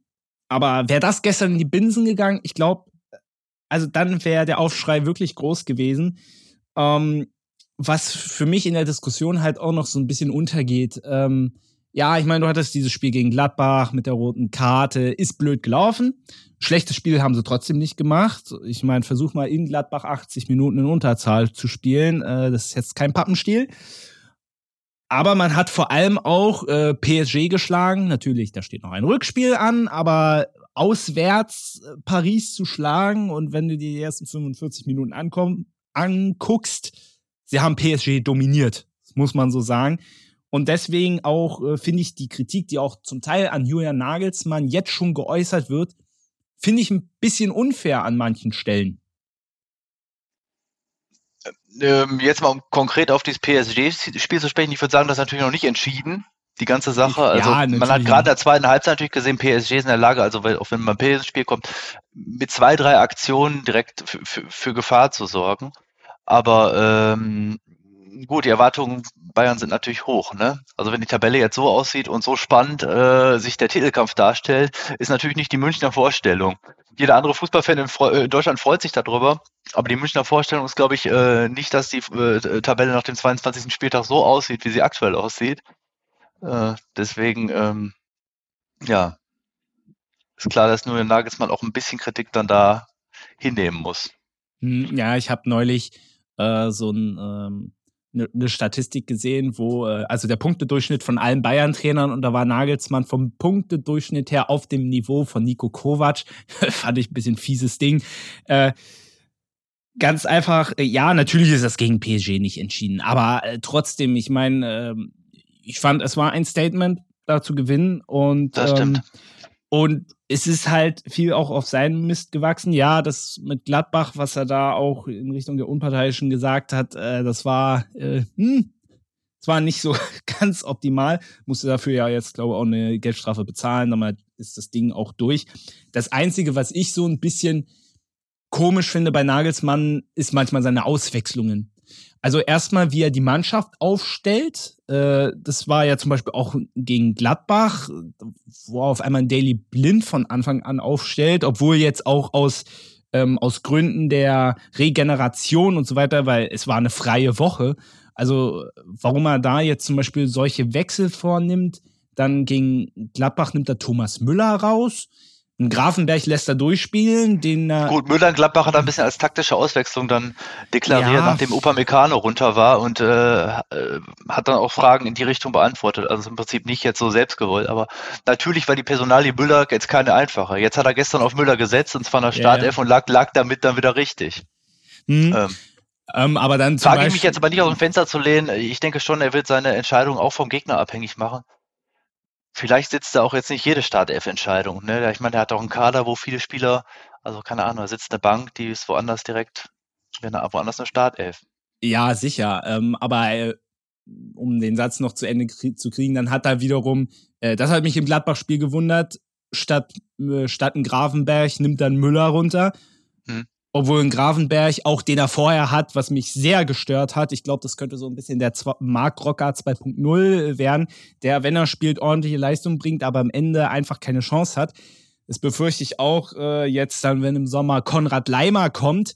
aber wäre das gestern in die Binsen gegangen, ich glaube, also dann wäre der Aufschrei wirklich groß gewesen. Ähm, was für mich in der Diskussion halt auch noch so ein bisschen untergeht. Ähm, ja, ich meine, du hattest dieses Spiel gegen Gladbach mit der roten Karte, ist blöd gelaufen. Schlechtes Spiel haben sie trotzdem nicht gemacht. Ich meine, versuch mal in Gladbach 80 Minuten in Unterzahl zu spielen. Äh, das ist jetzt kein Pappenstiel. Aber man hat vor allem auch äh, PSG geschlagen. Natürlich, da steht noch ein Rückspiel an, aber auswärts äh, Paris zu schlagen und wenn du die ersten 45 Minuten ankommen, anguckst, sie haben PSG dominiert, muss man so sagen. Und deswegen auch äh, finde ich die Kritik, die auch zum Teil an Julian Nagelsmann jetzt schon geäußert wird, finde ich ein bisschen unfair an manchen Stellen. Ähm, jetzt mal um konkret auf dieses PSG-Spiel zu sprechen, ich würde sagen, das ist natürlich noch nicht entschieden, die ganze Sache. Also ja, man hat gerade in der zweiten Halbzeit natürlich gesehen, PSG ist in der Lage, also auch wenn man PSG-Spiel kommt, mit zwei, drei Aktionen direkt für, für, für Gefahr zu sorgen. Aber ähm, gut, die Erwartungen Bayern sind natürlich hoch. Ne? Also wenn die Tabelle jetzt so aussieht und so spannend äh, sich der Titelkampf darstellt, ist natürlich nicht die Münchner Vorstellung. Jeder andere Fußballfan in, in Deutschland freut sich darüber, aber die Münchner Vorstellung ist, glaube ich, äh, nicht, dass die äh, Tabelle nach dem 22. Spieltag so aussieht, wie sie aktuell aussieht. Äh, deswegen, ähm, ja, ist klar, dass nur der Nagelsmann auch ein bisschen Kritik dann da hinnehmen muss. Hm, ja, ich habe neulich äh, so ein ähm, eine ne Statistik gesehen, wo, äh, also der Punktedurchschnitt von allen Bayern-Trainern und da war Nagelsmann vom Punktedurchschnitt her auf dem Niveau von Nico Kovac. Fand ich ein bisschen fieses Ding. Äh, ganz einfach, äh, ja, natürlich ist das gegen PSG nicht entschieden, aber äh, trotzdem, ich meine, äh, ich fand, es war ein Statement, da zu gewinnen und das stimmt. Und es ist halt viel auch auf seinen Mist gewachsen. Ja, das mit Gladbach, was er da auch in Richtung der Unparteiischen gesagt hat, äh, das war, äh, hm, zwar nicht so ganz optimal, musste dafür ja jetzt, glaube ich, auch eine Geldstrafe bezahlen, damit ist das Ding auch durch. Das Einzige, was ich so ein bisschen komisch finde bei Nagelsmann, ist manchmal seine Auswechslungen. Also erstmal, wie er die Mannschaft aufstellt. Äh, das war ja zum Beispiel auch gegen Gladbach, wo er auf einmal ein Daily Blind von Anfang an aufstellt, obwohl jetzt auch aus ähm, aus Gründen der Regeneration und so weiter, weil es war eine freie Woche. Also warum er da jetzt zum Beispiel solche Wechsel vornimmt, dann gegen Gladbach nimmt er Thomas Müller raus. Ein Grafenberg lässt er durchspielen, den äh Gut, Müller in Gladbach hat ein bisschen als taktische Auswechslung dann deklariert, ja. nachdem Upamecano runter war und äh, äh, hat dann auch Fragen in die Richtung beantwortet. Also im Prinzip nicht jetzt so selbstgewollt, aber natürlich war die Personalie Müller jetzt keine einfache. Jetzt hat er gestern auf Müller gesetzt und zwar in der Startelf ja, ja. und lag, lag damit dann wieder richtig. Mhm. Ähm, ähm, aber dann Frage ich mich jetzt aber nicht aus dem Fenster zu lehnen. Ich denke schon, er wird seine Entscheidung auch vom Gegner abhängig machen. Vielleicht sitzt da auch jetzt nicht jede Startelf-Entscheidung. Ne? Ich meine, der hat auch einen Kader, wo viele Spieler, also keine Ahnung, da sitzt eine Bank, die ist woanders direkt, wäre woanders eine Startelf. Ja, sicher. Ähm, aber äh, um den Satz noch zu Ende krie zu kriegen, dann hat er wiederum, äh, das hat mich im Gladbach-Spiel gewundert, statt, äh, statt ein Grafenberg nimmt dann Müller runter. Hm obwohl ein Gravenberg auch den er vorher hat, was mich sehr gestört hat. Ich glaube, das könnte so ein bisschen der Mark Rocker 2.0 werden, der, wenn er spielt, ordentliche Leistung bringt, aber am Ende einfach keine Chance hat. Das befürchte ich auch äh, jetzt dann, wenn im Sommer Konrad Leimer kommt.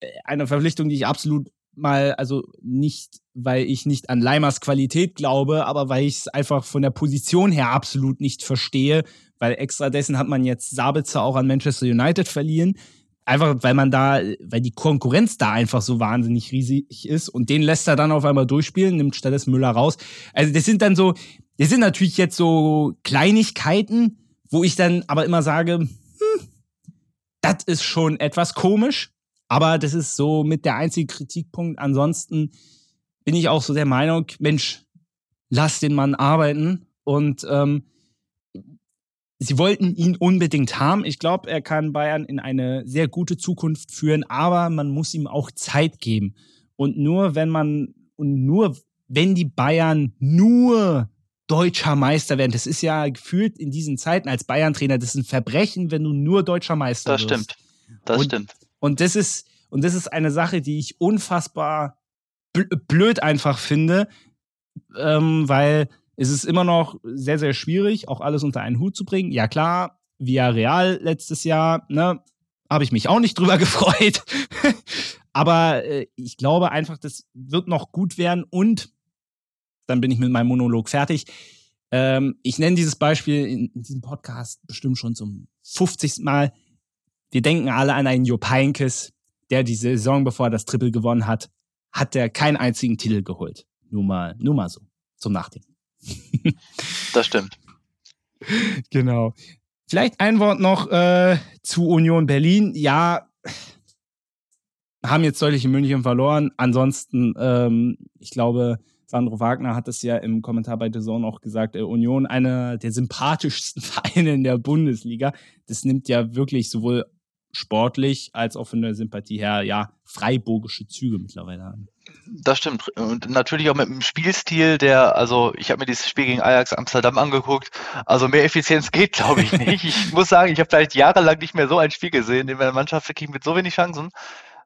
Äh, eine Verpflichtung, die ich absolut mal, also nicht, weil ich nicht an Leimers Qualität glaube, aber weil ich es einfach von der Position her absolut nicht verstehe, weil extra dessen hat man jetzt Sabitzer auch an Manchester United verliehen einfach, weil man da, weil die Konkurrenz da einfach so wahnsinnig riesig ist und den lässt er dann auf einmal durchspielen, nimmt stattdessen Müller raus. Also das sind dann so, das sind natürlich jetzt so Kleinigkeiten, wo ich dann aber immer sage, hm, das ist schon etwas komisch, aber das ist so mit der einzige Kritikpunkt. Ansonsten bin ich auch so der Meinung, Mensch, lass den Mann arbeiten und ähm, Sie wollten ihn unbedingt haben. Ich glaube, er kann Bayern in eine sehr gute Zukunft führen, aber man muss ihm auch Zeit geben. Und nur wenn man, und nur wenn die Bayern nur deutscher Meister werden, das ist ja gefühlt in diesen Zeiten als Bayern-Trainer, das ist ein Verbrechen, wenn du nur deutscher Meister das wirst. Das stimmt. Das und, stimmt. Und das ist, und das ist eine Sache, die ich unfassbar blöd einfach finde, ähm, weil ist es immer noch sehr, sehr schwierig, auch alles unter einen Hut zu bringen. Ja klar, via Real letztes Jahr, ne, habe ich mich auch nicht drüber gefreut. Aber äh, ich glaube einfach, das wird noch gut werden und dann bin ich mit meinem Monolog fertig. Ähm, ich nenne dieses Beispiel in, in, diesem Podcast bestimmt schon zum 50. Mal. Wir denken alle an einen Jupp Heynckes, der die Saison, bevor er das Triple gewonnen hat, hat er keinen einzigen Titel geholt. Nur mal, nur mal so zum Nachdenken. das stimmt. Genau. Vielleicht ein Wort noch äh, zu Union Berlin. Ja, haben jetzt deutlich in München verloren. Ansonsten, ähm, ich glaube, Sandro Wagner hat es ja im Kommentar bei The Zone auch gesagt, äh, Union einer der sympathischsten Vereine in der Bundesliga. Das nimmt ja wirklich sowohl sportlich als auch von der Sympathie her, ja, freiburgische Züge mittlerweile an. Das stimmt. Und natürlich auch mit einem Spielstil, der, also ich habe mir dieses Spiel gegen Ajax Amsterdam angeguckt. Also mehr Effizienz geht, glaube ich, nicht. Ich muss sagen, ich habe vielleicht jahrelang nicht mehr so ein Spiel gesehen, in der Mannschaft wirklich mit so wenig Chancen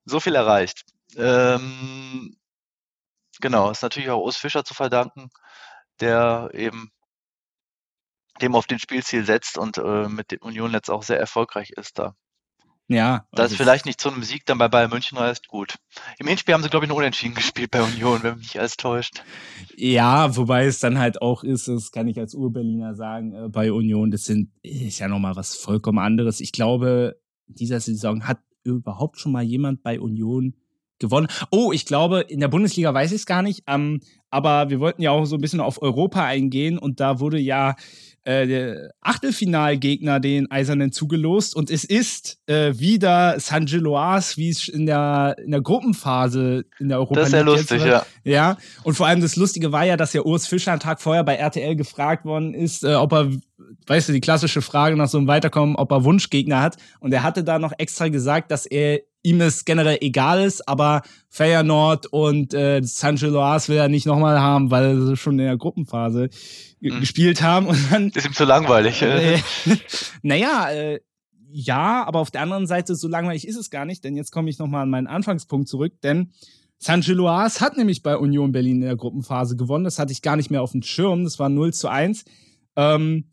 so viel erreicht. Ähm, genau, ist natürlich auch Urs Fischer zu verdanken, der eben dem auf den Spielziel setzt und äh, mit der Union jetzt auch sehr erfolgreich ist da. Ja. Dass es vielleicht nicht zu einem Sieg dann bei Bayern München heißt, gut. Im Hinspiel haben sie, glaube ich, nur unentschieden gespielt bei Union, wenn mich alles täuscht. Ja, wobei es dann halt auch ist, das kann ich als Ur-Berliner sagen, äh, bei Union, das sind, ist ja nochmal was vollkommen anderes. Ich glaube, dieser Saison hat überhaupt schon mal jemand bei Union gewonnen. Oh, ich glaube, in der Bundesliga weiß ich es gar nicht, ähm, aber wir wollten ja auch so ein bisschen auf Europa eingehen und da wurde ja äh, der Achtelfinalgegner den Eisernen zugelost. Und es ist äh, wieder San Giloas, wie es in der, in der Gruppenphase in der Europa Das ist ja lustig, ja. Ja, und vor allem das Lustige war ja, dass ja Urs Fischer einen Tag vorher bei RTL gefragt worden ist, äh, ob er, weißt du, die klassische Frage nach so einem Weiterkommen, ob er Wunschgegner hat. Und er hatte da noch extra gesagt, dass er ihm es generell egal ist, aber Feyenoord und äh, San Loas will er nicht nochmal haben, weil sie schon in der Gruppenphase mhm. gespielt haben. Und dann, ist ihm zu langweilig. Äh, naja, äh, ja, aber auf der anderen Seite, so langweilig ist es gar nicht, denn jetzt komme ich nochmal an meinen Anfangspunkt zurück, denn Loas hat nämlich bei Union Berlin in der Gruppenphase gewonnen. Das hatte ich gar nicht mehr auf dem Schirm. Das war 0 zu 1. Ähm,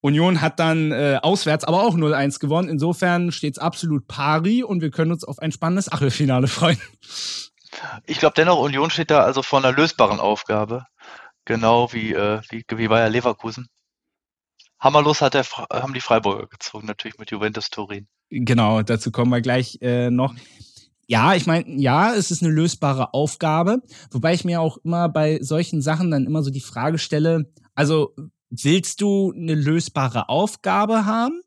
Union hat dann äh, auswärts aber auch 0-1 gewonnen. Insofern steht es absolut pari und wir können uns auf ein spannendes Achtelfinale freuen. Ich glaube dennoch, Union steht da also vor einer lösbaren Aufgabe. Genau wie, äh, wie, wie bei der Leverkusen. Hammerlos hat der, haben die Freiburger gezogen, natürlich mit Juventus Turin. Genau, dazu kommen wir gleich äh, noch. Ja, ich meine, ja, es ist eine lösbare Aufgabe, wobei ich mir auch immer bei solchen Sachen dann immer so die Frage stelle, also willst du eine lösbare Aufgabe haben?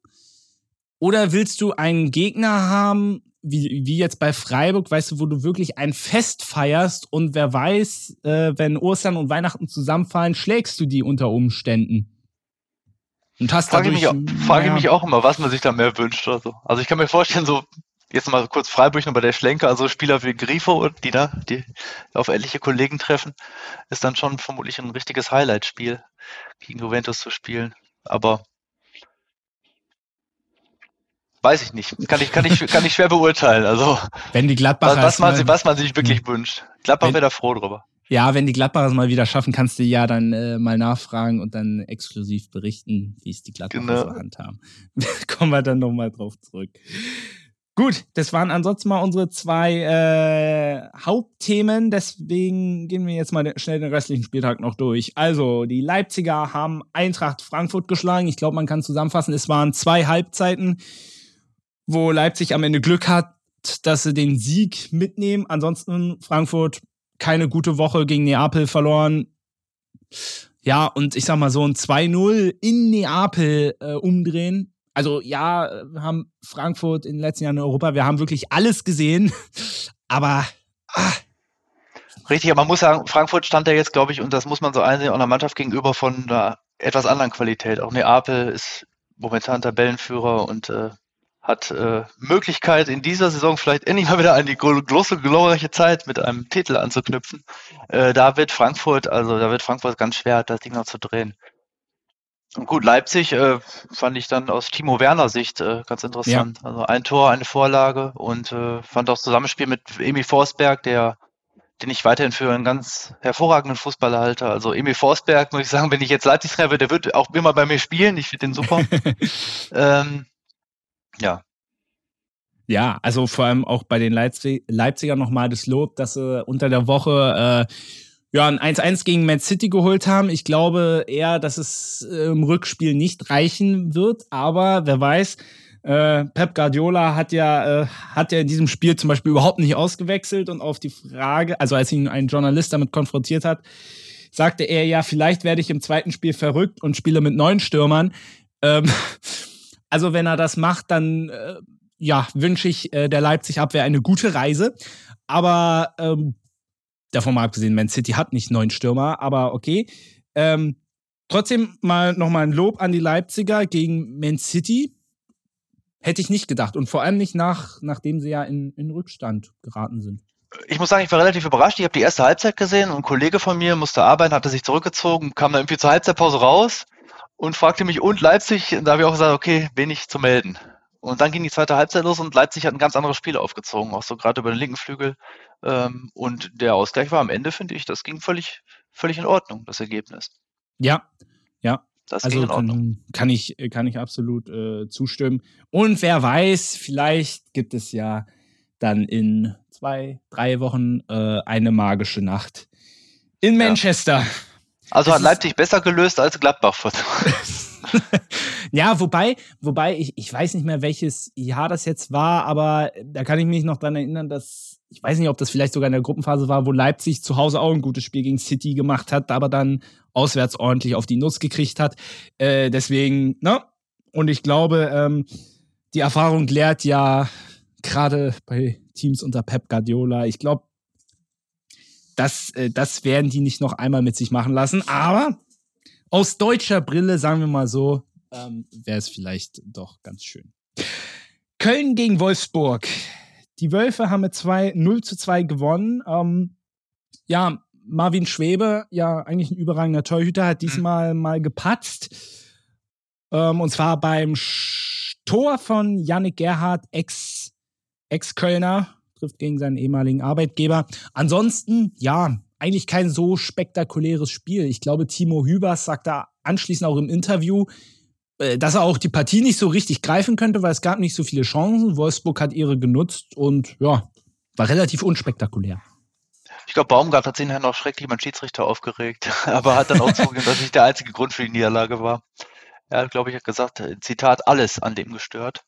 Oder willst du einen Gegner haben, wie, wie jetzt bei Freiburg, weißt du, wo du wirklich ein Fest feierst und wer weiß, äh, wenn Ostern und Weihnachten zusammenfallen, schlägst du die unter Umständen. Und hast frage dadurch, ich mich, frage ich mich auch immer, was man sich da mehr wünscht oder so. Also ich kann mir vorstellen, so jetzt mal kurz Freiburg noch bei der Schlenker, also Spieler wie Grifo, die da, die auf ähnliche Kollegen treffen, ist dann schon vermutlich ein richtiges Highlight-Spiel, gegen Juventus zu spielen. Aber weiß ich nicht. Kann ich, kann ich, kann ich schwer beurteilen. Also, wenn die Gladbacher was, man, was man sich wirklich hm. wünscht. Gladbach wäre da froh drüber. Ja, wenn die Gladbacher es mal wieder schaffen, kannst du ja dann äh, mal nachfragen und dann exklusiv berichten, wie es die Gladbacher genau. so handhaben. Kommen wir dann nochmal drauf zurück. Gut, das waren ansonsten mal unsere zwei äh, Hauptthemen. Deswegen gehen wir jetzt mal schnell den restlichen Spieltag noch durch. Also, die Leipziger haben Eintracht Frankfurt geschlagen. Ich glaube, man kann zusammenfassen, es waren zwei Halbzeiten, wo Leipzig am Ende Glück hat, dass sie den Sieg mitnehmen. Ansonsten Frankfurt keine gute Woche gegen Neapel verloren. Ja, und ich sag mal so ein 2-0 in Neapel äh, umdrehen also ja, wir haben Frankfurt in den letzten Jahren in Europa, wir haben wirklich alles gesehen, aber ah. Richtig, aber man muss sagen, Frankfurt stand ja jetzt, glaube ich, und das muss man so einsehen, auch einer Mannschaft gegenüber von einer etwas anderen Qualität. Auch Neapel ist momentan Tabellenführer und äh, hat äh, Möglichkeit, in dieser Saison vielleicht endlich mal wieder an die große, glorreiche Zeit mit einem Titel anzuknüpfen. Äh, da wird Frankfurt, also da wird Frankfurt ganz schwer, das Ding noch zu drehen. Und gut, Leipzig äh, fand ich dann aus Timo Werner Sicht äh, ganz interessant. Ja. Also ein Tor, eine Vorlage und äh, fand auch Zusammenspiel mit Emil Forsberg, der den ich weiterhin für einen ganz hervorragenden Fußballer halte. Also Emil Forsberg, muss ich sagen, wenn ich jetzt Leipzig-Trainer würde, der wird auch immer bei mir spielen. Ich finde den super. ähm, ja. Ja, also vor allem auch bei den Leipzig Leipziger nochmal das Lob, dass sie unter der Woche äh, ja, ein 1-1 gegen Man City geholt haben. Ich glaube eher, dass es äh, im Rückspiel nicht reichen wird, aber wer weiß, äh, Pep Guardiola hat ja, äh, hat ja in diesem Spiel zum Beispiel überhaupt nicht ausgewechselt und auf die Frage, also als ihn ein Journalist damit konfrontiert hat, sagte er ja, vielleicht werde ich im zweiten Spiel verrückt und spiele mit neun Stürmern. Ähm, also wenn er das macht, dann äh, ja, wünsche ich äh, der Leipzig-Abwehr eine gute Reise. Aber ähm, Davon mal abgesehen, Man City hat nicht neun Stürmer, aber okay. Ähm, trotzdem mal nochmal ein Lob an die Leipziger gegen Man City. Hätte ich nicht gedacht. Und vor allem nicht nach, nachdem sie ja in, in Rückstand geraten sind. Ich muss sagen, ich war relativ überrascht. Ich habe die erste Halbzeit gesehen und ein Kollege von mir musste arbeiten, hatte sich zurückgezogen, kam dann irgendwie zur Halbzeitpause raus und fragte mich, und Leipzig? Und da habe ich auch gesagt, okay, wenig zu melden. Und dann ging die zweite Halbzeit los und Leipzig hat ein ganz anderes Spiel aufgezogen, auch so gerade über den linken Flügel. Ähm, und der Ausgleich war am Ende, finde ich, das ging völlig, völlig in Ordnung, das Ergebnis. Ja, ja. Das also kann, kann, ich, kann ich absolut äh, zustimmen. Und wer weiß, vielleicht gibt es ja dann in zwei, drei Wochen äh, eine magische Nacht in Manchester. Ja. Also es hat Leipzig besser gelöst als Gladbach. ja, wobei, wobei ich, ich weiß nicht mehr, welches Jahr das jetzt war, aber da kann ich mich noch dran erinnern, dass ich weiß nicht, ob das vielleicht sogar in der Gruppenphase war, wo Leipzig zu Hause auch ein gutes Spiel gegen City gemacht hat, aber dann auswärts ordentlich auf die Nuss gekriegt hat. Äh, deswegen, ne? Und ich glaube, ähm, die Erfahrung lehrt ja gerade bei Teams unter Pep Guardiola, ich glaube, das, äh, das werden die nicht noch einmal mit sich machen lassen. Aber aus deutscher Brille, sagen wir mal so, ähm, wäre es vielleicht doch ganz schön. Köln gegen Wolfsburg. Die Wölfe haben mit 2 0 zu 2 gewonnen. Ähm, ja, Marvin Schwebe, ja eigentlich ein überragender Torhüter, hat diesmal mhm. mal gepatzt. Ähm, und zwar beim Tor von Yannick Gerhardt, Ex- Ex-Kölner, trifft gegen seinen ehemaligen Arbeitgeber. Ansonsten, ja, eigentlich kein so spektakuläres Spiel. Ich glaube, Timo Hübers sagt da anschließend auch im Interview, äh, dass er auch die Partie nicht so richtig greifen könnte, weil es gab nicht so viele Chancen. Wolfsburg hat ihre genutzt und ja, war relativ unspektakulär. Ich glaube, Baumgart hat sich nachher noch schrecklich beim Schiedsrichter aufgeregt, aber hat dann auch zugegeben, dass nicht der einzige Grund für die Niederlage war. Er hat, glaube ich, hat gesagt, äh, Zitat, alles an dem gestört.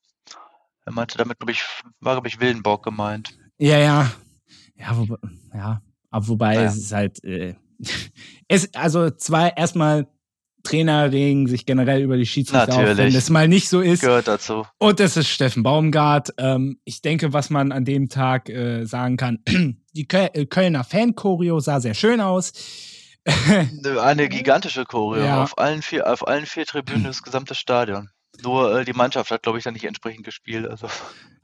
Er meinte damit, glaube ich, war, glaube ich, Willenborg gemeint. Ja, ja. Ja, wo, ja. aber wobei naja. es ist halt, äh, es, also zwar erstmal Trainer regen sich generell über die Schiedsrichter Natürlich. auf, wenn das mal nicht so ist. Gehört dazu. Und das ist Steffen Baumgart. Ähm, ich denke, was man an dem Tag äh, sagen kann, die äh, Kölner Fan-Choreo sah sehr schön aus. Eine gigantische Choreo ja. auf, allen vier, auf allen vier Tribünen das gesamte Stadion. Nur äh, die Mannschaft hat, glaube ich, dann nicht entsprechend gespielt. Also.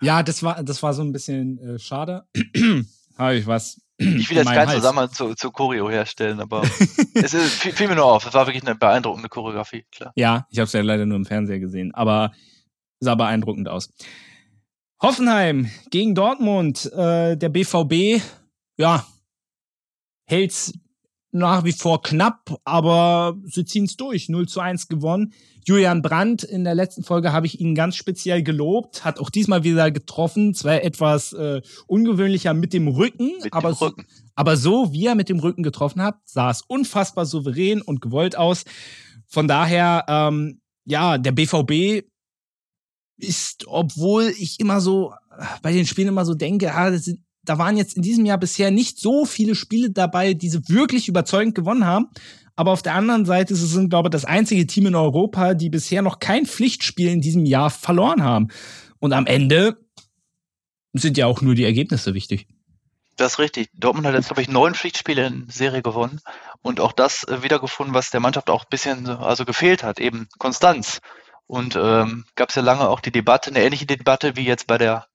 Ja, das war, das war so ein bisschen äh, schade. Habe ich was. Ich will jetzt keinen Zusammenhang zu, zu Choreo herstellen, aber es ist, fiel, fiel, mir nur auf. Es war wirklich eine beeindruckende Choreografie, klar. Ja, ich habe es ja leider nur im Fernseher gesehen, aber sah beeindruckend aus. Hoffenheim gegen Dortmund. Äh, der BVB, ja, hält's nach wie vor knapp, aber sie ziehen es durch. 0 zu 1 gewonnen. Julian Brandt, in der letzten Folge habe ich ihn ganz speziell gelobt, hat auch diesmal wieder getroffen, zwar etwas äh, ungewöhnlicher mit dem Rücken, mit aber, dem Rücken. So, aber so, wie er mit dem Rücken getroffen hat, sah es unfassbar souverän und gewollt aus. Von daher, ähm, ja, der BVB ist, obwohl ich immer so bei den Spielen immer so denke, ah, das sind da waren jetzt in diesem Jahr bisher nicht so viele Spiele dabei, die sie wirklich überzeugend gewonnen haben. Aber auf der anderen Seite ist es, glaube ich, das einzige Team in Europa, die bisher noch kein Pflichtspiel in diesem Jahr verloren haben. Und am Ende sind ja auch nur die Ergebnisse wichtig. Das ist richtig. Dortmund hat jetzt, glaube ich, neun Pflichtspiele in Serie gewonnen und auch das äh, wiedergefunden, was der Mannschaft auch ein bisschen also gefehlt hat, eben Konstanz. Und ähm, gab es ja lange auch die Debatte, eine ähnliche Debatte wie jetzt bei der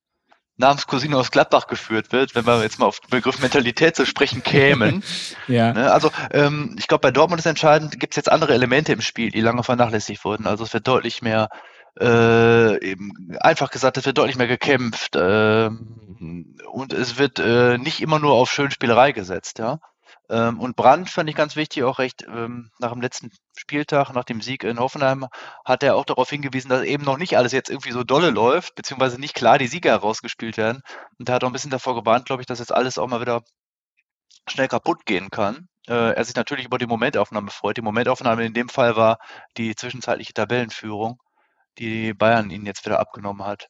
Namenscousine aus Gladbach geführt wird, wenn wir jetzt mal auf den Begriff Mentalität zu sprechen kämen. ja. Ne, also ähm, ich glaube, bei Dortmund ist entscheidend, gibt es jetzt andere Elemente im Spiel, die lange vernachlässigt wurden. Also es wird deutlich mehr, äh, eben einfach gesagt, es wird deutlich mehr gekämpft äh, und es wird äh, nicht immer nur auf Schönspielerei gesetzt, ja. Ähm, und Brandt fand ich ganz wichtig, auch recht ähm, nach dem letzten Spieltag, nach dem Sieg in Hoffenheim, hat er auch darauf hingewiesen, dass eben noch nicht alles jetzt irgendwie so dolle läuft, beziehungsweise nicht klar die Sieger herausgespielt werden. Und er hat auch ein bisschen davor gewarnt, glaube ich, dass jetzt alles auch mal wieder schnell kaputt gehen kann. Äh, er sich natürlich über die Momentaufnahme freut. Die Momentaufnahme in dem Fall war die zwischenzeitliche Tabellenführung, die Bayern ihnen jetzt wieder abgenommen hat.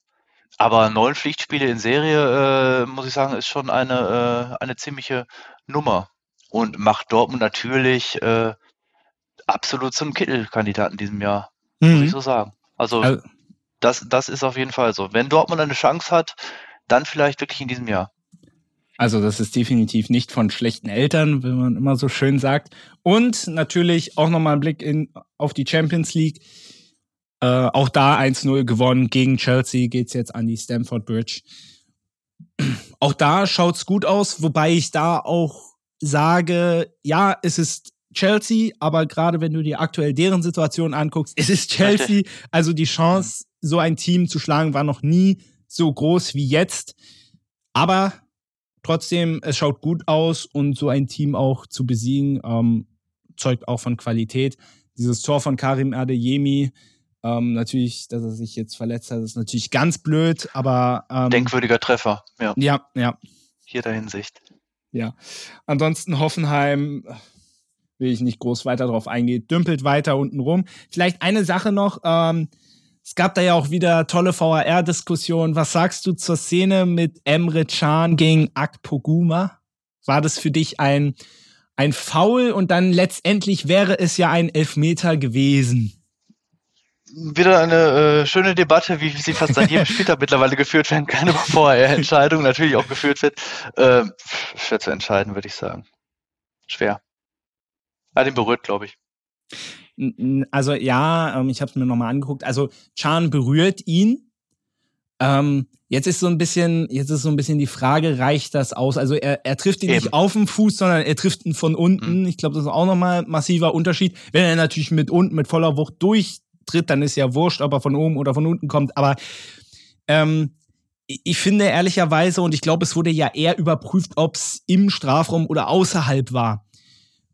Aber neun Pflichtspiele in Serie, äh, muss ich sagen, ist schon eine, äh, eine ziemliche Nummer und macht Dortmund natürlich äh, absolut zum Kittelkandidaten in diesem Jahr, mhm. muss ich so sagen. Also, also das, das ist auf jeden Fall so. Wenn Dortmund eine Chance hat, dann vielleicht wirklich in diesem Jahr. Also das ist definitiv nicht von schlechten Eltern, wenn man immer so schön sagt. Und natürlich auch nochmal ein Blick in, auf die Champions League. Äh, auch da 1-0 gewonnen gegen Chelsea geht's jetzt an die Stamford Bridge. Auch da schaut's gut aus, wobei ich da auch sage, ja, es ist Chelsea, aber gerade wenn du dir aktuell deren Situation anguckst, es ist Chelsea. Also die Chance, so ein Team zu schlagen, war noch nie so groß wie jetzt. Aber trotzdem, es schaut gut aus und so ein Team auch zu besiegen, ähm, zeugt auch von Qualität. Dieses Tor von Karim Adeyemi, ähm, natürlich, dass er sich jetzt verletzt hat, ist natürlich ganz blöd, aber. Ähm, Denkwürdiger Treffer, ja. Ja, ja. Jeder Hinsicht. Ja. Ansonsten Hoffenheim will ich nicht groß weiter drauf eingehen, dümpelt weiter unten rum. Vielleicht eine Sache noch, ähm, es gab da ja auch wieder tolle VAR-Diskussionen. Was sagst du zur Szene mit Emre Can gegen Akpoguma? War das für dich ein, ein Foul und dann letztendlich wäre es ja ein Elfmeter gewesen? Wieder eine äh, schöne Debatte, wie sie fast an jedem Spieltag mittlerweile geführt werden kann, bevor er Entscheidung natürlich auch geführt wird. Äh, schwer zu entscheiden, würde ich sagen. Schwer. Er hat ihn berührt, glaube ich. Also ja, ähm, ich habe es mir nochmal angeguckt. Also Chan berührt ihn. Ähm, Jetzt ist so ein bisschen, jetzt ist so ein bisschen die Frage, reicht das aus? Also er, er trifft ihn Eben. nicht auf dem Fuß, sondern er trifft ihn von unten. Mhm. Ich glaube, das ist auch nochmal ein massiver Unterschied. Wenn er natürlich mit unten, mit voller Wucht durchtritt, dann ist ja wurscht, ob er von oben oder von unten kommt. Aber ähm, ich finde ehrlicherweise, und ich glaube, es wurde ja eher überprüft, ob es im Strafraum oder außerhalb war.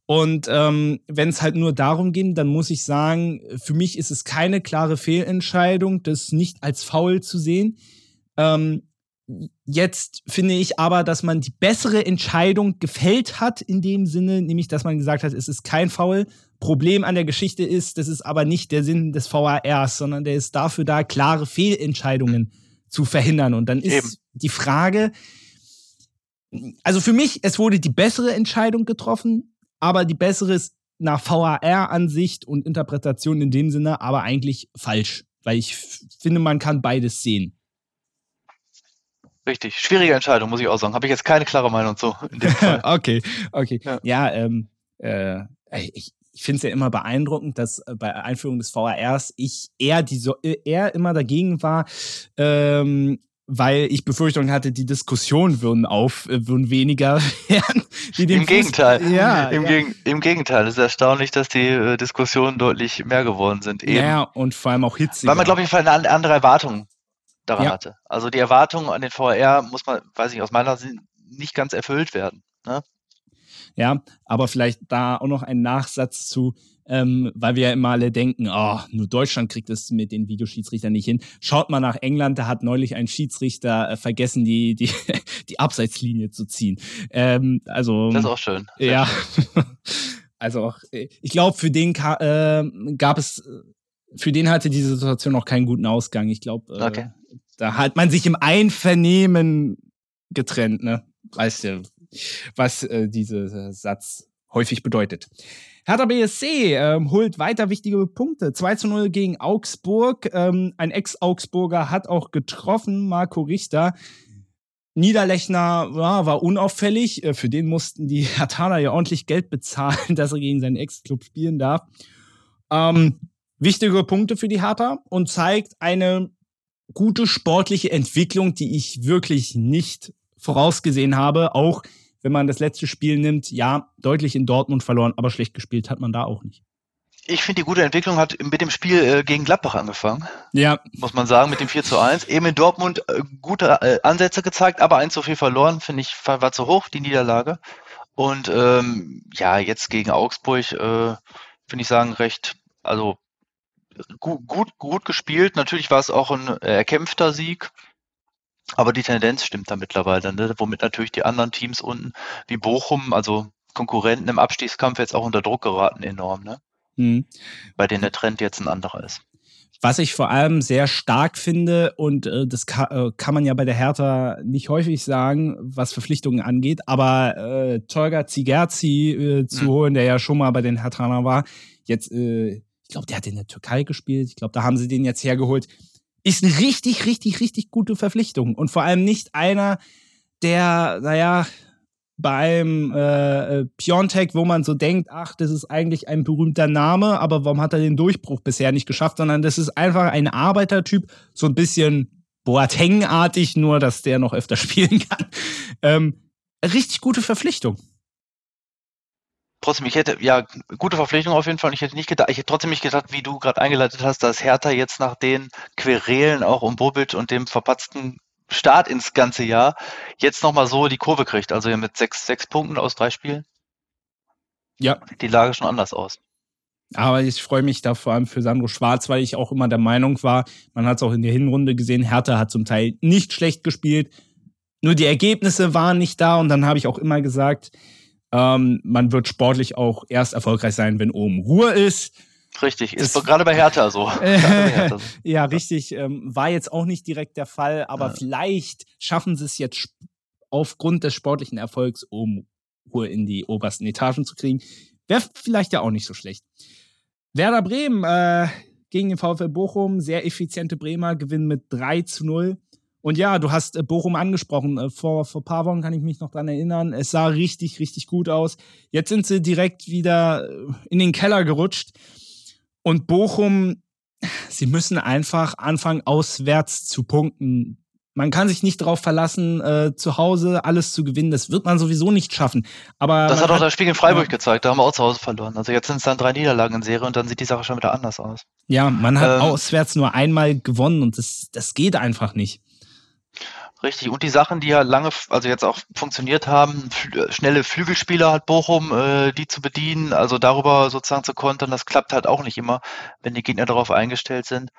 Und ähm, wenn es halt nur darum ging, dann muss ich sagen, für mich ist es keine klare Fehlentscheidung, das nicht als faul zu sehen. Ähm, jetzt finde ich aber, dass man die bessere Entscheidung gefällt hat in dem Sinne, nämlich dass man gesagt hat, es ist kein Foul. Problem an der Geschichte ist, das ist aber nicht der Sinn des VARs, sondern der ist dafür da, klare Fehlentscheidungen zu verhindern. Und dann ist Eben. die Frage, also für mich, es wurde die bessere Entscheidung getroffen, aber die bessere ist nach VAR-Ansicht und Interpretation in dem Sinne, aber eigentlich falsch, weil ich finde, man kann beides sehen. Richtig, schwierige Entscheidung, muss ich auch sagen. Habe ich jetzt keine klare Meinung zu. okay, okay. Ja, ja ähm, äh, ich, ich finde es ja immer beeindruckend, dass äh, bei Einführung des VRs ich eher, die so, äh, eher immer dagegen war, ähm, weil ich Befürchtung hatte, die Diskussionen würden auf, äh, würden weniger werden. Im Gegenteil. Ja, Im, ja. Geg Im Gegenteil. Es ist erstaunlich, dass die Diskussionen deutlich mehr geworden sind. Eben. Ja, und vor allem auch hitziger. Weil man, glaube ich, eine andere Erwartung daran ja. hatte. Also die Erwartungen an den VR muss man, weiß ich, aus meiner Sicht nicht ganz erfüllt werden. Ne? Ja, aber vielleicht da auch noch ein Nachsatz zu, ähm, weil wir ja immer alle denken, oh, nur Deutschland kriegt es mit den Videoschiedsrichtern nicht hin. Schaut mal nach England, da hat neulich ein Schiedsrichter äh, vergessen, die, die, die Abseitslinie zu ziehen. Ähm, also, das ist auch schön. Sehr ja. Schön. also auch, äh, ich glaube, für den äh, gab es, für den hatte diese Situation noch keinen guten Ausgang. Ich glaube, äh, okay. Da hat man sich im Einvernehmen getrennt, ne? Weißt du, was äh, dieser Satz häufig bedeutet. Hertha BSC ähm, holt weiter wichtige Punkte. 2 zu 0 gegen Augsburg. Ähm, ein Ex-Augsburger hat auch getroffen, Marco Richter. Niederlechner ja, war unauffällig. Äh, für den mussten die Herthaner ja ordentlich Geld bezahlen, dass er gegen seinen Ex-Club spielen darf. Ähm, wichtige Punkte für die Hertha und zeigt eine gute sportliche Entwicklung, die ich wirklich nicht vorausgesehen habe. Auch wenn man das letzte Spiel nimmt, ja, deutlich in Dortmund verloren, aber schlecht gespielt hat man da auch nicht. Ich finde, die gute Entwicklung hat mit dem Spiel äh, gegen Gladbach angefangen. Ja. Muss man sagen, mit dem 4 zu 1. Eben in Dortmund äh, gute äh, Ansätze gezeigt, aber 1 zu 4 verloren, finde ich, war, war, zu hoch, die Niederlage. Und ähm, ja, jetzt gegen Augsburg, äh, finde ich sagen, recht, also gut, gut, gut gespielt. Natürlich war es auch ein erkämpfter Sieg. Aber die Tendenz stimmt da mittlerweile, ne? womit natürlich die anderen Teams unten, wie Bochum, also Konkurrenten im Abstiegskampf jetzt auch unter Druck geraten enorm, ne? Mhm. Bei denen der Trend jetzt ein anderer ist. Was ich vor allem sehr stark finde, und äh, das kann, äh, kann man ja bei der Hertha nicht häufig sagen, was Verpflichtungen angeht, aber äh, Tolga Zigerzi äh, zu mhm. holen, der ja schon mal bei den Herthanern war, jetzt äh, glaube, der hat in der Türkei gespielt. Ich glaube, da haben sie den jetzt hergeholt. Ist eine richtig, richtig, richtig gute Verpflichtung. Und vor allem nicht einer, der, naja, beim äh, äh, Piontek, wo man so denkt, ach, das ist eigentlich ein berühmter Name, aber warum hat er den Durchbruch bisher nicht geschafft, sondern das ist einfach ein Arbeitertyp, so ein bisschen Boateng-artig, nur dass der noch öfter spielen kann. Ähm, richtig gute Verpflichtung trotzdem, ich hätte, ja, gute Verpflichtung auf jeden Fall. Ich hätte nicht gedacht, ich hätte trotzdem nicht gedacht, wie du gerade eingeleitet hast, dass Hertha jetzt nach den Querelen auch um Bobic und dem verpatzten Start ins ganze Jahr jetzt nochmal so die Kurve kriegt. Also mit sechs, sechs Punkten aus drei Spielen. Ja. Sieht die Lage schon anders aus. Aber ich freue mich da vor allem für Sandro Schwarz, weil ich auch immer der Meinung war, man hat es auch in der Hinrunde gesehen, Hertha hat zum Teil nicht schlecht gespielt. Nur die Ergebnisse waren nicht da und dann habe ich auch immer gesagt, ähm, man wird sportlich auch erst erfolgreich sein, wenn oben Ruhe ist. Richtig, ist das, gerade bei Hertha so. ja, richtig. Ähm, war jetzt auch nicht direkt der Fall, aber ja. vielleicht schaffen sie es jetzt aufgrund des sportlichen Erfolgs, um Ruhe in die obersten Etagen zu kriegen. Wäre vielleicht ja auch nicht so schlecht. Werder Bremen äh, gegen den VfL Bochum, sehr effiziente Bremer, gewinnen mit 3 zu 0. Und ja, du hast äh, Bochum angesprochen. Äh, vor, vor paar Wochen kann ich mich noch dran erinnern. Es sah richtig, richtig gut aus. Jetzt sind sie direkt wieder äh, in den Keller gerutscht. Und Bochum, sie müssen einfach anfangen, auswärts zu punkten. man kann sich nicht darauf verlassen, äh, zu Hause alles zu gewinnen. Das wird man sowieso nicht schaffen. Aber das hat auch das Spiel in Freiburg ja. gezeigt. Da haben wir auch zu Hause verloren. Also jetzt sind es dann drei Niederlagen in Serie und dann sieht die Sache schon wieder anders aus. Ja, man hat ähm, auswärts nur einmal gewonnen und das, das geht einfach nicht. Richtig. Und die Sachen, die ja lange, also jetzt auch funktioniert haben, schnelle Flügelspieler hat Bochum, äh, die zu bedienen, also darüber sozusagen zu kontern, das klappt halt auch nicht immer, wenn die Gegner darauf eingestellt sind.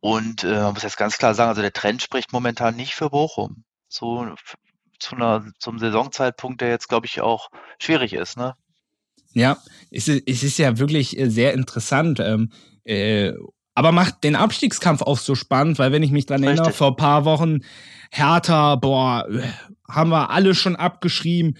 Und äh, man muss jetzt ganz klar sagen, also der Trend spricht momentan nicht für Bochum. So zu einer, zum Saisonzeitpunkt, der jetzt, glaube ich, auch schwierig ist, ne? Ja, es ist, es ist ja wirklich äh, sehr interessant. Ähm, äh, aber macht den Abstiegskampf auch so spannend, weil wenn ich mich dran erinnere, vor ein paar Wochen Hertha, boah, haben wir alle schon abgeschrieben.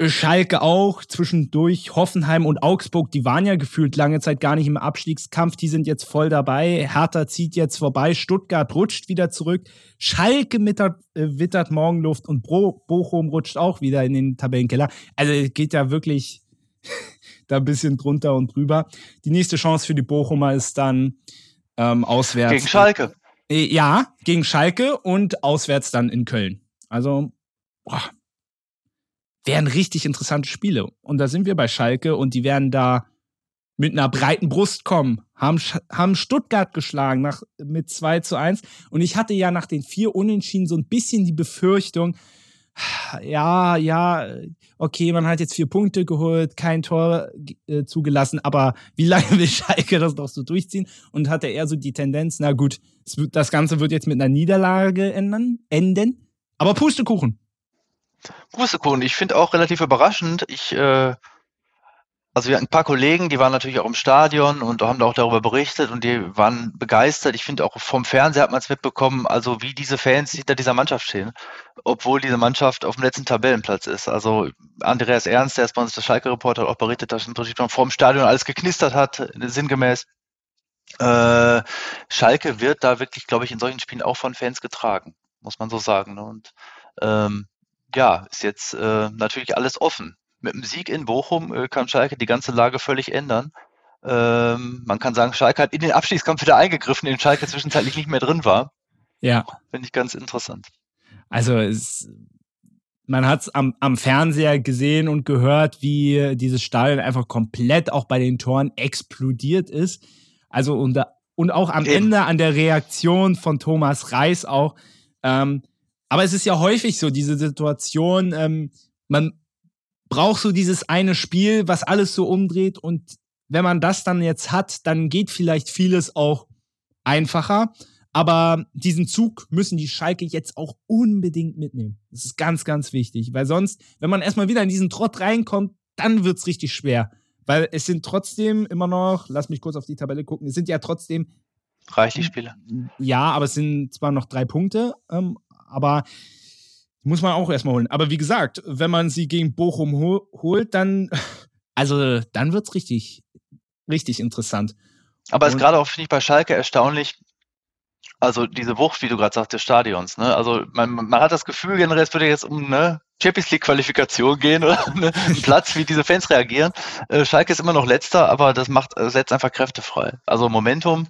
Schalke auch, zwischendurch Hoffenheim und Augsburg, die waren ja gefühlt lange Zeit gar nicht im Abstiegskampf, die sind jetzt voll dabei. Hertha zieht jetzt vorbei, Stuttgart rutscht wieder zurück, Schalke mittert, äh, wittert Morgenluft und Bro Bochum rutscht auch wieder in den Tabellenkeller. Also geht ja wirklich da ein bisschen drunter und drüber. Die nächste Chance für die Bochumer ist dann ähm, auswärts. Gegen Schalke. Äh, ja, gegen Schalke und auswärts dann in Köln. Also, boah, wären richtig interessante Spiele. Und da sind wir bei Schalke und die werden da mit einer breiten Brust kommen. Haben, haben Stuttgart geschlagen nach, mit 2 zu 1. Und ich hatte ja nach den vier Unentschieden so ein bisschen die Befürchtung, ja, ja, okay, man hat jetzt vier Punkte geholt, kein Tor äh, zugelassen, aber wie lange will Schalke das doch so durchziehen? Und hatte er so die Tendenz, na gut, das Ganze wird jetzt mit einer Niederlage ändern, enden, aber Pustekuchen. Pustekuchen, ich finde auch relativ überraschend. Ich äh, also wir hatten ein paar Kollegen, die waren natürlich auch im Stadion und haben da auch darüber berichtet und die waren begeistert. Ich finde auch vom Fernseher hat man es mitbekommen, also wie diese Fans hinter dieser Mannschaft stehen, obwohl diese Mannschaft auf dem letzten Tabellenplatz ist. Also Andreas Ernst, der ist bei uns der Schalke-Reporter, hat auch berichtet, dass im Prinzip schon vor dem Stadion alles geknistert hat, sinngemäß. Äh, Schalke wird da wirklich, glaube ich, in solchen Spielen auch von Fans getragen, muss man so sagen. Ne? Und ähm, ja, ist jetzt äh, natürlich alles offen mit dem Sieg in Bochum äh, kann Schalke die ganze Lage völlig ändern. Ähm, man kann sagen, Schalke hat in den Abstiegskampf wieder eingegriffen, in den Schalke zwischenzeitlich nicht mehr drin war. Ja. Finde ich ganz interessant. Also es, man hat es am, am Fernseher gesehen und gehört, wie dieses Stadion einfach komplett auch bei den Toren explodiert ist. Also und, und auch am Eben. Ende an der Reaktion von Thomas Reis auch. Ähm, aber es ist ja häufig so, diese Situation, ähm, man, brauchst du dieses eine Spiel, was alles so umdreht und wenn man das dann jetzt hat, dann geht vielleicht vieles auch einfacher. Aber diesen Zug müssen die Schalke jetzt auch unbedingt mitnehmen. Das ist ganz, ganz wichtig, weil sonst, wenn man erstmal wieder in diesen Trott reinkommt, dann wird's richtig schwer. Weil es sind trotzdem immer noch, lass mich kurz auf die Tabelle gucken, es sind ja trotzdem. Reichlich Spiele. Ja, aber es sind zwar noch drei Punkte, ähm, aber muss man auch erstmal holen. Aber wie gesagt, wenn man sie gegen Bochum hol holt, dann, also dann wird's richtig, richtig interessant. Aber es ist gerade auch, finde ich, bei Schalke erstaunlich, also diese Wucht, wie du gerade sagst, des Stadions. Ne? Also man, man hat das Gefühl generell, es würde jetzt um eine Champions League Qualifikation gehen oder ne, einen Platz, wie diese Fans reagieren. Äh, Schalke ist immer noch letzter, aber das macht äh, setzt einfach Kräfte frei. Also Momentum,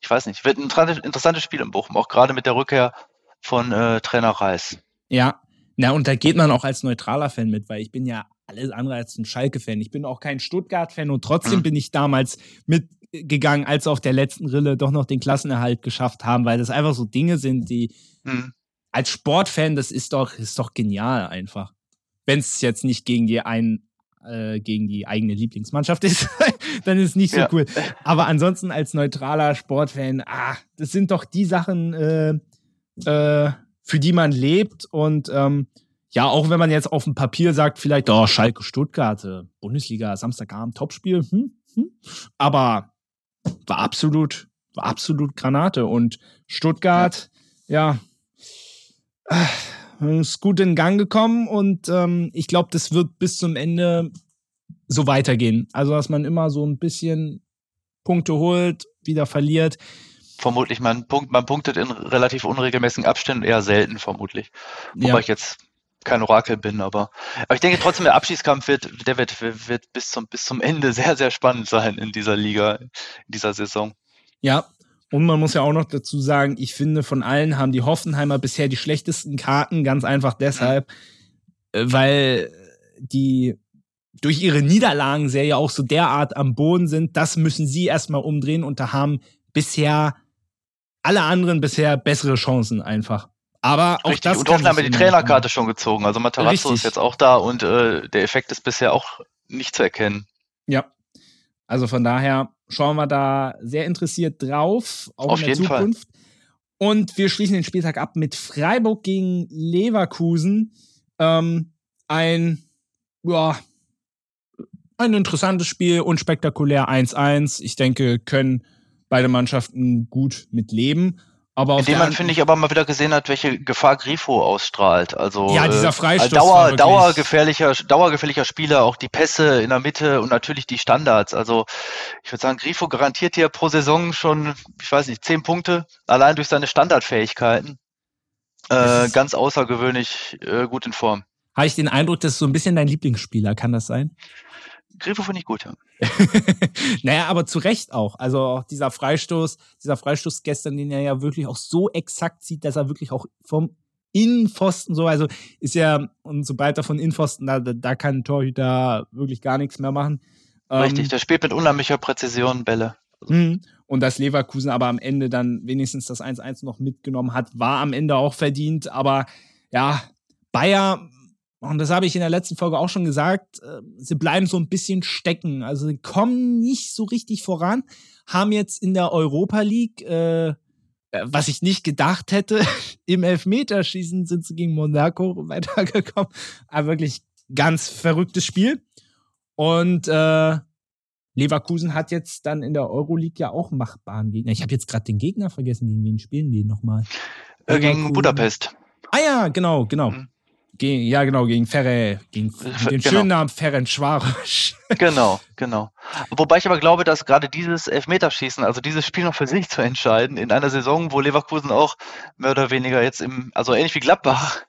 ich weiß nicht, wird ein interessantes Spiel im Bochum, auch gerade mit der Rückkehr von äh, Trainer Reis. Ja, na und da geht man auch als neutraler Fan mit, weil ich bin ja alles andere als ein Schalke-Fan. Ich bin auch kein Stuttgart-Fan und trotzdem mhm. bin ich damals mitgegangen, als auf der letzten Rille doch noch den Klassenerhalt geschafft haben, weil das einfach so Dinge sind, die mhm. als Sportfan, das ist doch, ist doch genial einfach. Wenn es jetzt nicht gegen die einen äh, gegen die eigene Lieblingsmannschaft ist, dann ist es nicht so ja. cool. Aber ansonsten als neutraler Sportfan, ah, das sind doch die Sachen, äh, äh, für die man lebt. Und ähm, ja, auch wenn man jetzt auf dem Papier sagt, vielleicht, oh, Schalke Stuttgart, äh, Bundesliga, Samstagabend, Topspiel, hm, hm. aber war absolut, war absolut Granate. Und Stuttgart, ja, ja äh, ist gut in Gang gekommen und ähm, ich glaube, das wird bis zum Ende so weitergehen. Also, dass man immer so ein bisschen Punkte holt, wieder verliert vermutlich, man, punkt, man punktet in relativ unregelmäßigen Abständen eher selten, vermutlich. Wobei ja. ich jetzt kein Orakel bin, aber, aber ich denke trotzdem, der Abschießkampf wird, der wird, wird bis zum, bis zum Ende sehr, sehr spannend sein in dieser Liga, in dieser Saison. Ja, Und man muss ja auch noch dazu sagen, ich finde, von allen haben die Hoffenheimer bisher die schlechtesten Karten, ganz einfach deshalb, äh, weil die durch ihre Niederlagenserie auch so derart am Boden sind, das müssen sie erstmal umdrehen und da haben bisher alle anderen bisher bessere Chancen einfach. Aber auch Richtig. das und Hoffenheim hat die Trainerkarte schon gezogen. Also Matarazzo Richtig. ist jetzt auch da und äh, der Effekt ist bisher auch nicht zu erkennen. Ja. Also von daher schauen wir da sehr interessiert drauf, auch Auf in der jeden Fall. Zukunft. Und wir schließen den Spieltag ab mit Freiburg gegen Leverkusen. Ähm, ein, ja, ein interessantes Spiel, unspektakulär 1-1. Ich denke, können beide Mannschaften gut mit leben. Aber Indem man, an- finde ich, aber mal wieder gesehen hat, welche Gefahr Grifo ausstrahlt. Also Ja, dieser äh, Freistoß war Dauer, dauergefährlicher, dauergefährlicher Spieler, auch die Pässe in der Mitte und natürlich die Standards. Also ich würde sagen, Grifo garantiert hier pro Saison schon, ich weiß nicht, zehn Punkte, allein durch seine Standardfähigkeiten. Äh, ganz außergewöhnlich äh, gut in Form. habe ich den Eindruck, das ist so ein bisschen dein Lieblingsspieler, kann das sein? Grifo finde ich gut, ja. naja, aber zu Recht auch. Also auch dieser Freistoß, dieser Freistoß gestern, den er ja wirklich auch so exakt sieht, dass er wirklich auch vom Innenpfosten so, also ist ja, und sobald er von Innenpfosten, da, da kann Torhüter wirklich gar nichts mehr machen. Richtig, Ähm, der spielt mit unheimlicher Präzision Bälle. Mhm. Und dass Leverkusen aber am Ende dann wenigstens das 1-1 noch mitgenommen hat, war am Ende auch verdient. Aber ja, Bayer, und das habe ich in der letzten Folge auch schon gesagt, äh, sie bleiben so ein bisschen stecken. Also sie kommen nicht so richtig voran, haben jetzt in der Europa League, äh, äh, was ich nicht gedacht hätte, im Elfmeterschießen sind sie gegen Monaco weitergekommen. Aber wirklich ganz verrücktes Spiel. Und äh, Leverkusen hat jetzt dann in der Euroleague ja auch machbaren Gegner. Ich habe jetzt gerade den Gegner vergessen, gegen wen spielen die nochmal? Äh, gegen. Budapest. Ah ja, genau, genau. Mhm. Gegen, ja, genau, gegen Ferre, gegen den genau. schönen Namen Ferenc Schwarosch. Genau, genau. Wobei ich aber glaube, dass gerade dieses Elfmeterschießen, also dieses Spiel noch für sich zu entscheiden, in einer Saison, wo Leverkusen auch mehr oder weniger jetzt im, also ähnlich wie Gladbach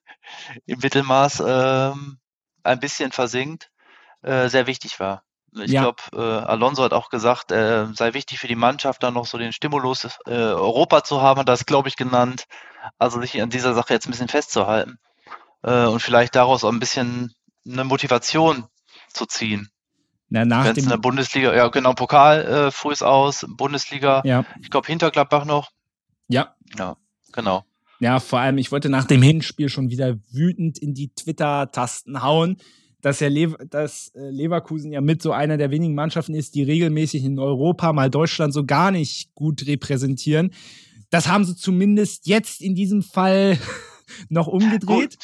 im Mittelmaß ähm, ein bisschen versinkt, äh, sehr wichtig war. Ich Ja. glaube, äh, Alonso hat auch gesagt, äh, sei wichtig für die Mannschaft, dann noch so den Stimulus äh, Europa zu haben, hat das, glaube ich, genannt. Also sich an dieser Sache jetzt ein bisschen festzuhalten äh, und vielleicht daraus auch ein bisschen eine Motivation zu ziehen. Na, nach Wenn es in der dem, Bundesliga, ja genau, Pokal äh, früh ist aus, Bundesliga, ja, ich glaube hinter Gladbach noch. ja, Ja, genau. ja, vor allem, ich wollte nach dem Hinspiel schon wieder wütend in die Twitter-Tasten hauen, dass ja Lev dass äh, Leverkusen ja mit so einer der wenigen Mannschaften ist, die regelmäßig in Europa mal Deutschland so gar nicht gut repräsentieren. Das haben sie zumindest jetzt in diesem Fall noch umgedreht.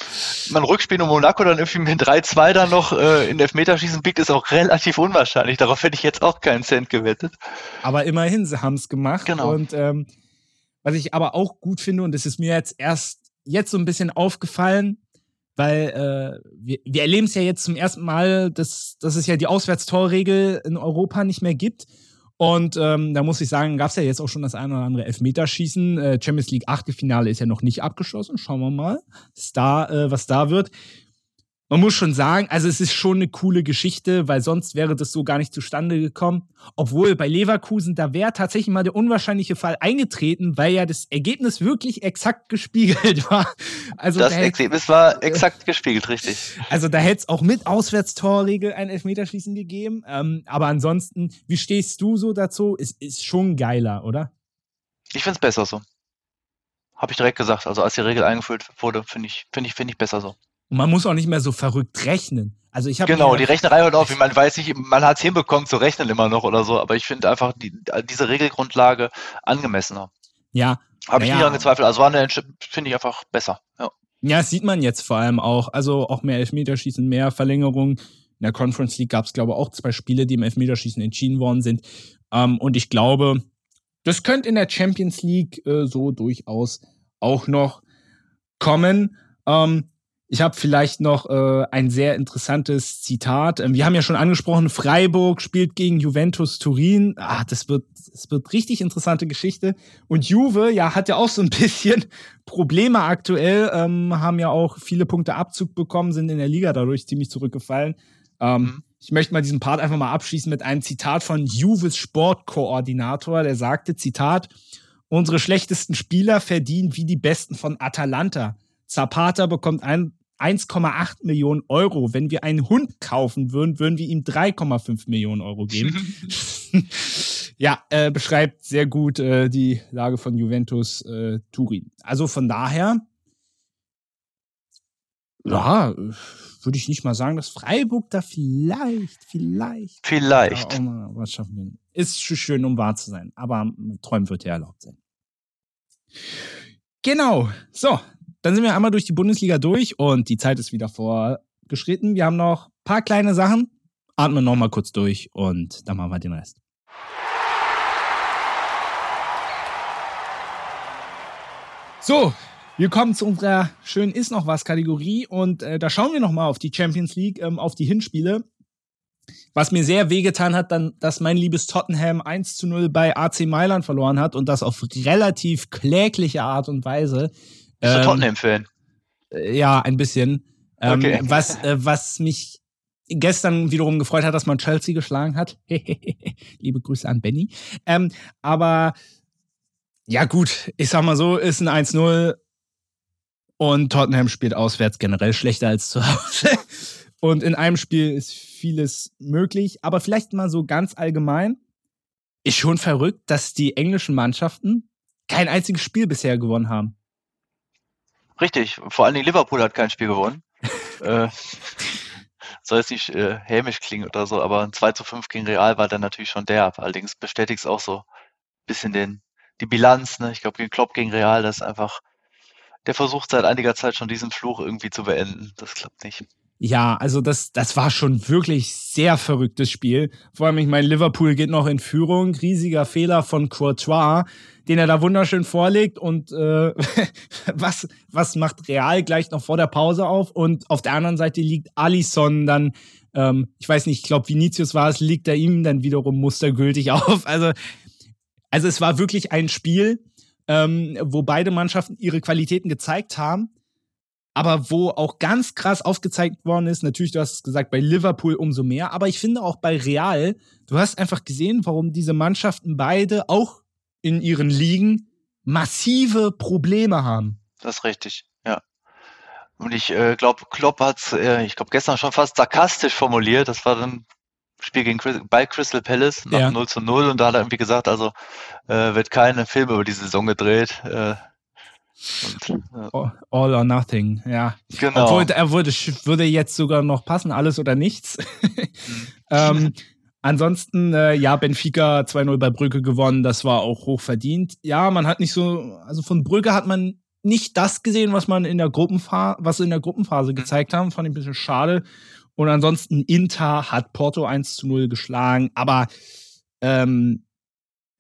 Man Rückspiel in Monaco dann irgendwie mit 3-2 dann noch äh, in Elfmeterschießen biegt, ist auch relativ unwahrscheinlich. Darauf hätte ich jetzt auch keinen Cent gewettet. Aber immerhin, sie haben es gemacht. Genau. Und ähm, was ich aber auch gut finde, und das ist mir jetzt erst jetzt so ein bisschen aufgefallen, weil äh, wir, wir erleben es ja jetzt zum ersten Mal, dass, dass es ja die Auswärtstorregel in Europa nicht mehr gibt. Und ähm, da muss ich sagen, gab es ja jetzt auch schon das eine oder andere Elfmeterschießen. Äh, Champions League Achtelfinale ist ja noch nicht abgeschlossen. Schauen wir mal, was da, äh, was da wird. Man muss schon sagen, also es ist schon eine coole Geschichte, weil sonst wäre das so gar nicht zustande gekommen. Obwohl bei Leverkusen, da wäre tatsächlich mal der unwahrscheinliche Fall eingetreten, weil ja das Ergebnis wirklich exakt gespiegelt war. Also das da Ergebnis war exakt gespiegelt, richtig. also da hätte es auch mit Auswärtstorregel ein Elfmeterschießen gegeben. Ähm, aber ansonsten, wie stehst du so dazu? Es ist schon geiler, oder? Ich finde es besser so. Habe ich direkt gesagt. Also als die Regel eingeführt wurde, finde ich, finde ich, finde ich besser so. Und man muss auch nicht mehr so verrückt rechnen. Also ich habe Genau, die Rechnerei hört auf. Man weiß nicht, man hat es hinbekommen zu rechnen immer noch oder so, aber ich finde einfach die, diese Regelgrundlage angemessener. ja, Habe ich Naja. nie daran gezweifelt. Also war eine finde ich einfach besser. Ja. Ja, das sieht man jetzt vor allem auch. Also auch mehr Elfmeterschießen, mehr Verlängerung. In der Conference League gab es, glaube ich, auch zwei Spiele, die im Elfmeterschießen entschieden worden sind. Ähm, und ich glaube, das könnte in der Champions League äh, so durchaus auch noch kommen. Ähm, ich habe vielleicht noch äh, ein sehr interessantes Zitat. Ähm, wir haben ja schon angesprochen, Freiburg spielt gegen Juventus Turin. Ah, das wird, das wird richtig interessante Geschichte. Und Juve, ja, hat ja auch so ein bisschen Probleme aktuell, ähm, haben ja auch viele Punkte Abzug bekommen, sind in der Liga dadurch ziemlich zurückgefallen. Ähm, Mhm. Ich möchte mal diesen Part einfach mal abschließen mit einem Zitat von Juves Sportkoordinator, der sagte, Zitat, Unsere schlechtesten Spieler verdienen wie die besten von Atalanta. Zapata bekommt ein 1,8 Millionen Euro. Wenn wir einen Hund kaufen würden, würden wir ihm 3,5 Millionen Euro geben. ja, äh, beschreibt sehr gut äh, die Lage von Juventus äh, Turin. Also von daher, ja, würde ich nicht mal sagen, dass Freiburg da vielleicht, vielleicht, vielleicht auch mal was schaffen will. Ist schön, um wahr zu sein, aber träumen wird ja erlaubt sein. Genau. So, dann sind wir einmal durch die Bundesliga durch und die Zeit ist wieder vorgeschritten. Wir haben noch ein paar kleine Sachen. Atmen noch mal kurz durch und dann machen wir den Rest. So, wir kommen zu unserer schönen Ist noch was Kategorie und äh, da schauen wir noch mal auf die Champions League, ähm, auf die Hinspiele. Was mir sehr wehgetan hat, dann, dass mein liebes Tottenham 1 zu 0 bei AC Mailand verloren hat und das auf relativ klägliche Art und Weise. Bist du ähm, Tottenham-Fan? Äh, ja, ein bisschen. Ähm, okay. was, äh, was mich gestern wiederum gefreut hat, dass man Chelsea geschlagen hat. Liebe Grüße an Benny. Ähm, aber ja, gut, ich sag mal so, ist ein 1-0 und Tottenham spielt auswärts generell schlechter als zu Hause. Und in einem Spiel ist vieles möglich. Aber vielleicht mal so ganz allgemein. Ist schon verrückt, dass die englischen Mannschaften kein einziges Spiel bisher gewonnen haben. Richtig. Vor allen Dingen Liverpool hat kein Spiel gewonnen. äh, soll jetzt nicht äh, hämisch klingen oder so, aber ein 2 zu 5 gegen Real war dann natürlich schon derb. Allerdings bestätigt es auch so ein bisschen den, die Bilanz. Ne? Ich glaube, gegen Klopp gegen Real, das ist einfach der versucht seit einiger Zeit schon diesen Fluch irgendwie zu beenden. Das klappt nicht. Ja, also das, das war schon wirklich sehr verrücktes Spiel. Vor allem, ich meine, Liverpool geht noch in Führung. Riesiger Fehler von Courtois, den er da wunderschön vorlegt. Und äh, was, was macht Real gleich noch vor der Pause auf? Und auf der anderen Seite liegt Alisson dann, ähm, ich weiß nicht, ich glaube, Vinicius war es, liegt er ihm dann wiederum mustergültig auf. Also, also es war wirklich ein Spiel, ähm, wo beide Mannschaften ihre Qualitäten gezeigt haben, aber wo auch ganz krass aufgezeigt worden ist, natürlich, du hast es gesagt, bei Liverpool umso mehr, aber ich finde auch bei Real, du hast einfach gesehen, warum diese Mannschaften beide auch in ihren Ligen massive Probleme haben. Das ist richtig, ja. Und ich äh, glaube, Klopp hat äh, ich glaube, gestern schon fast sarkastisch formuliert. Das war dann Spiel gegen bei Crystal Palace nach ja. 0 zu 0 und da hat er irgendwie gesagt, also äh, wird keine Film über die Saison gedreht. Äh, und, äh, All or nothing, ja. Genau. Obwohl er würde, würde jetzt sogar noch passen, alles oder nichts. Ähm, ansonsten, äh, ja, Benfica 2-0 bei Brücke gewonnen, das war auch hoch verdient. Ja, man hat nicht so, also von Brücke hat man nicht das gesehen, was man in der Gruppenphase, was in der Gruppenphase mhm. gezeigt haben, fand ich ein bisschen schade. Und ansonsten Inter hat Porto 1 zu 0 geschlagen. Aber ähm,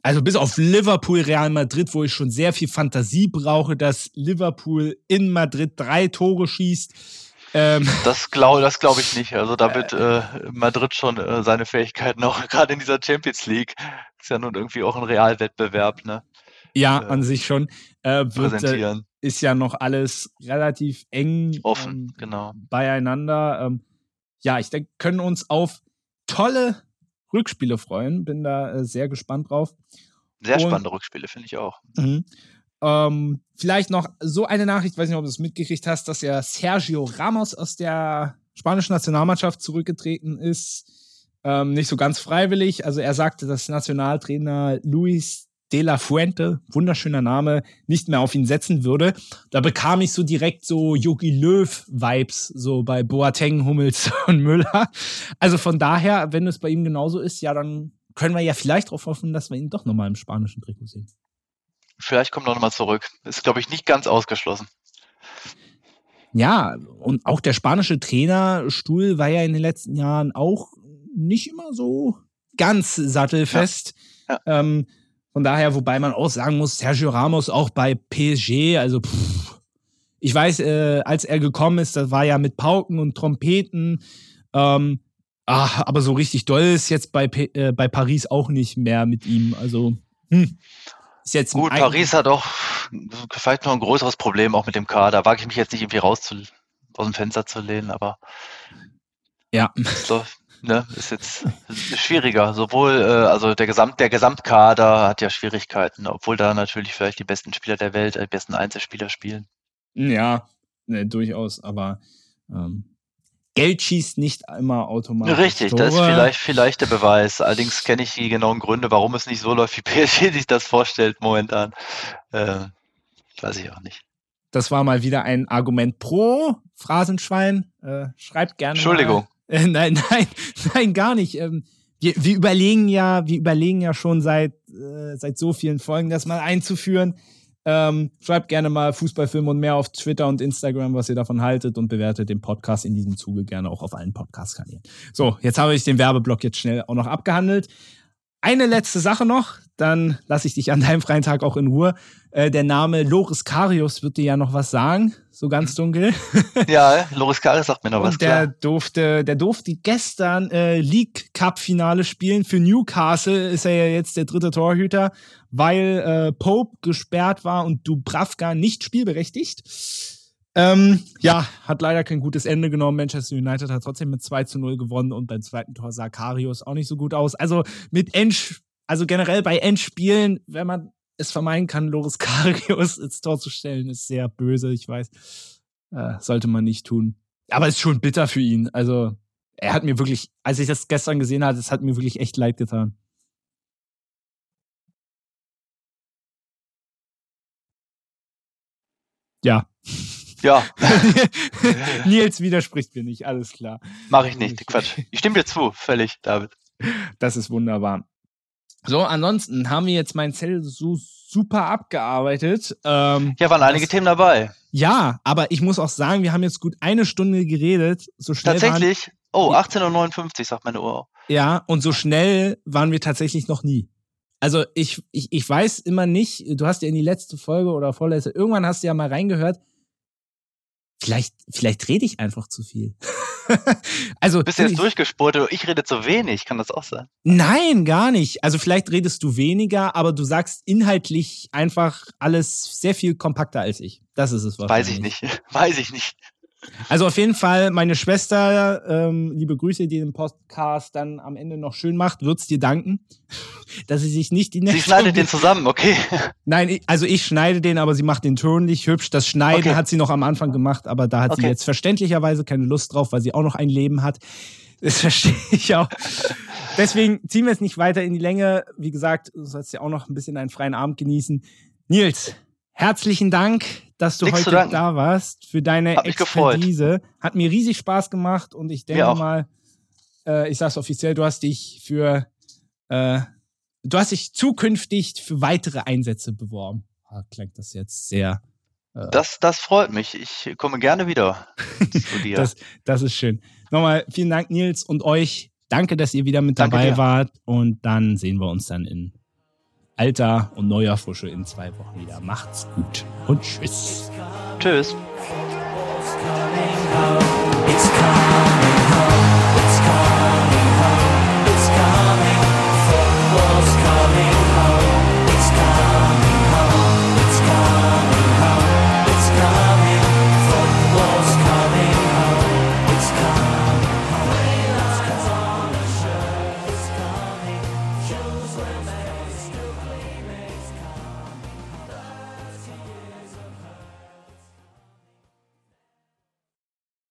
also bis auf Liverpool, Real Madrid, wo ich schon sehr viel Fantasie brauche, dass Liverpool in Madrid drei Tore schießt. Ähm, das glaube das glaub ich nicht. Also da wird äh, Madrid schon äh, seine Fähigkeiten auch gerade in dieser Champions League. Ist ja nun irgendwie auch ein Realwettbewerb, ne? Ja, äh, an sich schon. Äh, wird, äh, präsentieren. ist ja noch alles relativ eng offen, ähm, genau. beieinander. Ähm, ja, ich denke, können uns auf tolle Rückspiele freuen. Bin da äh, sehr gespannt drauf. Sehr spannende Rückspiele, finde ich auch. Mhm. Ähm, vielleicht noch so eine Nachricht, weiß nicht, ob du es mitgekriegt hast, dass ja Sergio Ramos aus der spanischen Nationalmannschaft zurückgetreten ist. Ähm, nicht so ganz freiwillig. Also er sagte, dass Nationaltrainer Luis de la Fuente, wunderschöner Name, nicht mehr auf ihn setzen würde. Da bekam ich so direkt so Yogi Löw-Vibes, so bei Boateng, Hummels und Müller. Also von daher, wenn es bei ihm genauso ist, ja, dann können wir ja vielleicht darauf hoffen, dass wir ihn doch nochmal im spanischen Trikot sehen. Vielleicht kommt er nochmal zurück. Ist, glaube ich, nicht ganz ausgeschlossen. Ja, und auch der spanische Trainerstuhl war ja in den letzten Jahren auch nicht immer so ganz sattelfest. Ja. Ja. Ähm, von daher, wobei man auch sagen muss, Sergio Ramos auch bei PSG, also pff, ich weiß, äh, als er gekommen ist, das war ja mit Pauken und Trompeten. Ähm, ach, aber so richtig doll ist jetzt bei, äh, bei Paris auch nicht mehr mit ihm. Also, hm. Ist jetzt Gut, Paris hat auch vielleicht noch ein größeres Problem auch mit dem Kader. Wage ich mich jetzt nicht irgendwie raus zu, aus dem Fenster zu lehnen, aber ja. Läuft, ne, ist jetzt schwieriger. Sowohl, äh, also der, Gesamt, der Gesamtkader hat ja Schwierigkeiten, obwohl da natürlich vielleicht die besten Spieler der Welt, die besten Einzelspieler spielen. Ja, ne, durchaus, aber ähm, Geld schießt nicht immer automatisch. Richtig, Tore. das ist vielleicht, vielleicht der Beweis. Allerdings kenne ich die genauen Gründe, warum es nicht so läuft, wie PSG sich das vorstellt momentan. Äh, weiß ich auch nicht. Das war mal wieder ein Argument pro Phrasenschwein. Äh, schreibt gerne. Entschuldigung. Mal. Äh, nein, nein, nein, gar nicht. Ähm, wir, wir, überlegen ja, wir überlegen ja schon seit, äh, seit so vielen Folgen, das mal einzuführen. Ähm, schreibt gerne mal Fußballfilm und mehr auf Twitter und Instagram, was ihr davon haltet und bewertet den Podcast in diesem Zuge gerne auch auf allen Podcast-Kanälen. So, jetzt habe ich den Werbeblock jetzt schnell auch noch abgehandelt. Eine letzte Sache noch, dann lasse ich dich an deinem freien Tag auch in Ruhe. Äh, der Name Loris Karius wird dir ja noch was sagen, so ganz mhm. dunkel. Ja, Loris Karius sagt mir noch Und was. Der klar. durfte, der durfte gestern äh, League Cup Finale spielen. Für Newcastle ist er ja jetzt der dritte Torhüter, weil äh, Pope gesperrt war und Dubravka nicht spielberechtigt. Ähm, ja, hat leider kein gutes Ende genommen. Manchester United hat trotzdem mit 2 zu 0 gewonnen und beim zweiten Tor sah Karius auch nicht so gut aus. Also mit End, also generell bei Endspielen, wenn man es vermeiden kann, Loris Karius ins Tor zu stellen, ist sehr böse, ich weiß. Äh, sollte man nicht tun. Aber ist schon bitter für ihn. Also, er hat mir wirklich, als ich das gestern gesehen habe, es hat mir wirklich echt leid getan. Ja. Ja. Nils widerspricht mir nicht, alles klar. Mache ich nicht, Quatsch. Ich stimme dir zu, völlig, David. Das ist wunderbar. So, ansonsten haben wir jetzt mein Zell so super abgearbeitet. Ähm, ja, waren einige das, Themen dabei. Ja, aber ich muss auch sagen, wir haben jetzt gut eine Stunde geredet. So schnell tatsächlich? Waren, oh, 18.59 Uhr, sagt meine Uhr. Ja, und so schnell waren wir tatsächlich noch nie. Also ich, ich, ich weiß immer nicht, du hast ja in die letzte Folge oder vorletzte, irgendwann hast du ja mal reingehört, vielleicht, vielleicht rede ich einfach zu viel. also. Du bist jetzt durchgespurt, ich rede zu wenig, kann das auch sein? Nein, gar nicht. Also vielleicht redest du weniger, aber du sagst inhaltlich einfach alles sehr viel kompakter als ich. Das ist es wahrscheinlich. Weiß ich nicht. Weiß ich nicht. Also auf jeden Fall, meine Schwester, ähm, liebe Grüße, die den Podcast dann am Ende noch schön macht, wird's dir danken, dass sie sich nicht die nächste. Sie schneidet den zusammen, okay. Nein, also ich schneide den, aber sie macht den Ton nicht hübsch. Das Schneiden okay. hat sie noch am Anfang gemacht, aber da hat okay. sie jetzt verständlicherweise keine Lust drauf, weil sie auch noch ein Leben hat. Das verstehe ich auch. Deswegen ziehen wir es nicht weiter in die Länge. Wie gesagt, du sollst ja auch noch ein bisschen einen freien Abend genießen. Nils, herzlichen Dank dass du Nichts heute da warst für deine Hat Expertise. Hat mir riesig Spaß gemacht und ich denke mal, äh, ich sag's offiziell, du hast dich für äh, du hast dich zukünftig für weitere Einsätze beworben. Ah, klingt das jetzt sehr. Äh, das, das freut mich. Ich komme gerne wieder zu dir. das, das ist schön. Nochmal vielen Dank, Nils, und euch. Danke, dass ihr wieder mit Danke dabei dir. wart. Und dann sehen wir uns dann in alter und neuer Frische in zwei Wochen wieder. Macht's gut und tschüss. Tschüss. It's coming.